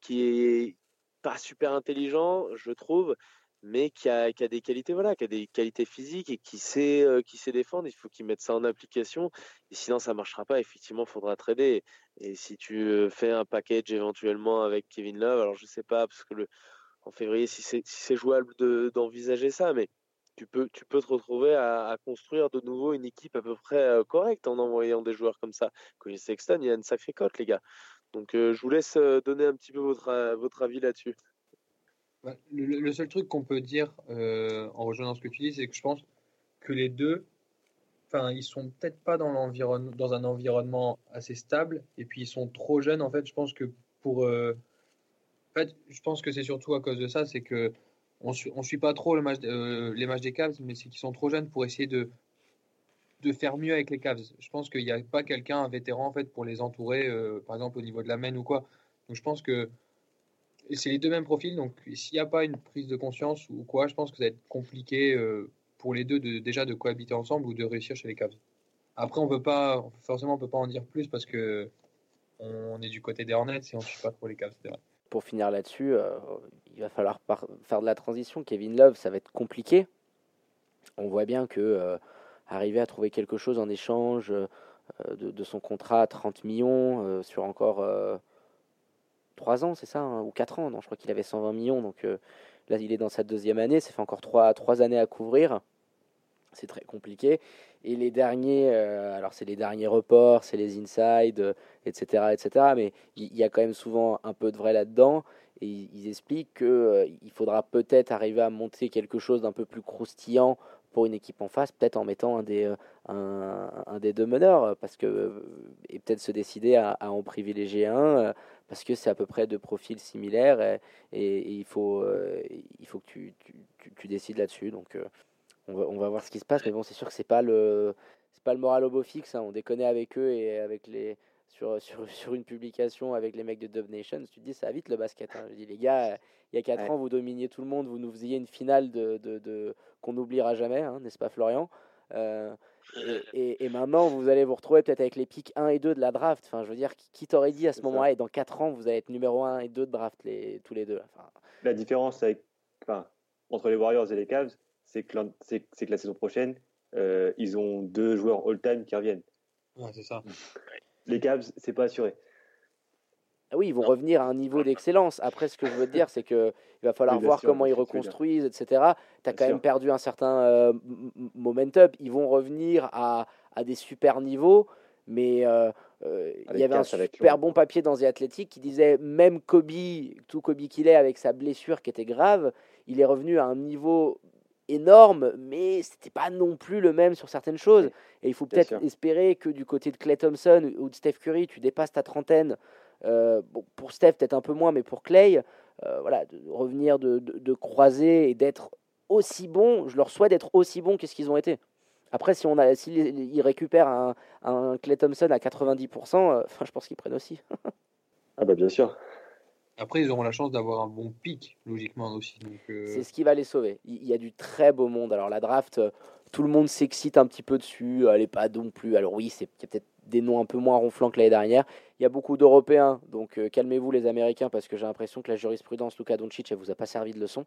[SPEAKER 2] qui est pas super intelligent, je trouve, mais qui a, qui a, des qualités voilà qui a des qualités physiques et qui sait euh, qui sait défendre il faut qu'il mette ça en application et sinon ça marchera pas effectivement faudra trader et si tu euh, fais un package éventuellement avec Kevin Love alors je sais pas parce que en février si c'est si jouable d'envisager ça mais tu peux, tu peux te retrouver à, construire de nouveau une équipe à peu près correcte en envoyant des joueurs comme ça. Cody Sexton, il y a une sacrée cote, les gars. Donc je vous laisse donner un petit peu votre, votre avis là-dessus.
[SPEAKER 4] Bah, le, seul truc qu'on peut dire en rejoignant ce que tu dis, c'est que je pense que les deux, enfin, ils sont peut-être pas dans, un environnement assez stable, et puis ils sont trop jeunes. En fait, je pense que pour. en fait, je pense que c'est surtout à cause de ça, c'est que on ne suit pas trop le euh, les matchs des Cavs, mais c'est qu'ils sont trop jeunes pour essayer de, de faire mieux avec les Cavs. Je pense qu'il n'y a pas quelqu'un, un vétéran, en fait, pour les entourer, euh, par exemple au niveau de la main ou quoi. Donc je pense que c'est les deux mêmes profils. Donc s'il n'y a pas une prise de conscience ou quoi, je pense que ça va être compliqué euh, pour les deux de, déjà de cohabiter ensemble ou de réussir chez les Cavs. Après, on peut pas, forcément, on peut pas en dire plus parce que on est du côté des Hornets et on ne suit pas trop les Cavs.
[SPEAKER 1] Pour finir là-dessus, euh, il va falloir faire de la transition. Kevin Love, ça va être compliqué. On voit bien que euh, arriver à trouver quelque chose en échange de, son contrat à 30 millions sur encore 3 ans, c'est ça, hein, ou 4 ans, non, je crois qu'il avait 120 millions, donc là il est dans sa deuxième année, ça fait encore 3, 3 années à couvrir c'est très compliqué. Et les derniers, euh, alors c'est les derniers reports, c'est les inside, etc., euh, etc. Mais il y, a quand même souvent un peu de vrai là-dedans. Et ils, expliquent qu'il euh, il faudra peut-être arriver à monter quelque chose d'un peu plus croustillant pour une équipe en face, peut-être en mettant un des, un, des deux meneurs, parce que, et peut-être se décider à, en privilégier un, parce que c'est à peu près de profils similaires, et, il, faut, il faut que tu, tu, tu décides là-dessus. Donc on va, voir ce qui se passe, mais bon, c'est sûr que c'est pas le c'est pas le moral au beau fixe. Hein. On déconne avec eux et avec les sur, sur, sur, une publication avec les mecs de Dove Nation. Tu te dis, ça va vite le basket. Hein. Je dis, les gars, il y a 4 ans, vous dominiez tout le monde, vous nous faisiez une finale de, de, de qu'on n'oubliera jamais, hein, n'est-ce pas, Florian? Euh, et, et, maintenant, vous allez vous retrouver peut-être avec les pics 1 et 2 de la draft. Enfin, je veux dire, qui, t'aurait dit à ce moment-là, et dans 4 ans, vous allez être numéro 1 et 2 de draft, les, tous les deux. Enfin,
[SPEAKER 3] la différence avec, enfin, entre les Warriors et les Cavs, c'est que, que, la saison prochaine, euh, ils ont deux joueurs all-time qui reviennent.
[SPEAKER 4] c'est ça.
[SPEAKER 3] Les Cavs, c'est pas assuré.
[SPEAKER 1] Ah oui, ils vont revenir à un niveau d'excellence. Après, ce que je veux dire, c'est qu'il va falloir voir comment ils reconstruisent, etc. Tu as quand même perdu un certain euh, momentum. Ils vont revenir à, à, des super niveaux, mais euh, il y avait un super bon papier dans The Athletic qui disait même Kobe, tout Kobe qu'il est, avec sa blessure qui était grave, il est revenu à un niveau énorme, mais c'était pas non plus le même sur certaines choses. Et il faut peut-être espérer que du côté de Clay Thompson ou de Steph Curry, tu dépasses ta trentaine. Euh, bon, pour Steph, peut-être un peu moins, mais pour Clay, euh, voilà, de revenir de, de, croiser et d'être aussi bon. Je leur souhaite d'être aussi bon qu'est-ce qu'ils ont été. Après, si on a, s'ils récupèrent un, un Clay Thompson à 90%, euh, enfin, je pense qu'ils prennent aussi.
[SPEAKER 3] ah bah bien sûr.
[SPEAKER 4] Après, ils auront la chance d'avoir un bon pic, logiquement aussi.
[SPEAKER 1] Euh. C'est ce qui va les sauver. Il y a du très beau monde. Alors, la draft, tout le monde s'excite un petit peu dessus. Elle n'est pas non plus. Alors, oui, il y a peut-être des noms un peu moins ronflants que l'année dernière. Il y a beaucoup d'Européens, donc euh, calmez-vous les Américains, parce que j'ai l'impression que la jurisprudence Luka Doncic, elle vous a pas servi de leçon.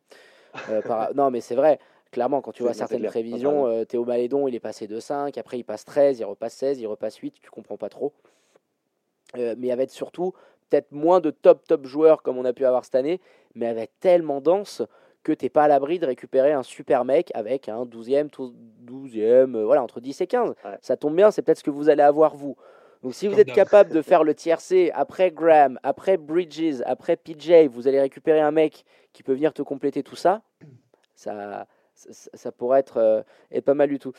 [SPEAKER 1] Non, mais c'est vrai. Clairement, quand tu vois certaines prévisions, Théo Malédon, il est passé de 5, après il passe 13, il repasse 16, il repasse 8, tu comprends pas trop. mais être surtout peut-être moins de top top joueurs comme on a pu avoir cette année, mais avec tellement dense que tu n'es pas à l'abri de récupérer un super mec avec un 12e, 12e, euh, voilà, entre 10 et 15. Ça tombe bien, c'est peut-être ce que vous allez avoir vous. Donc si vous êtes capable de faire le tiercé après Graham, après Bridges, après PJ, vous allez récupérer un mec qui peut venir te compléter tout ça, ça, ça, pourrait être, euh, être, pas mal du tout.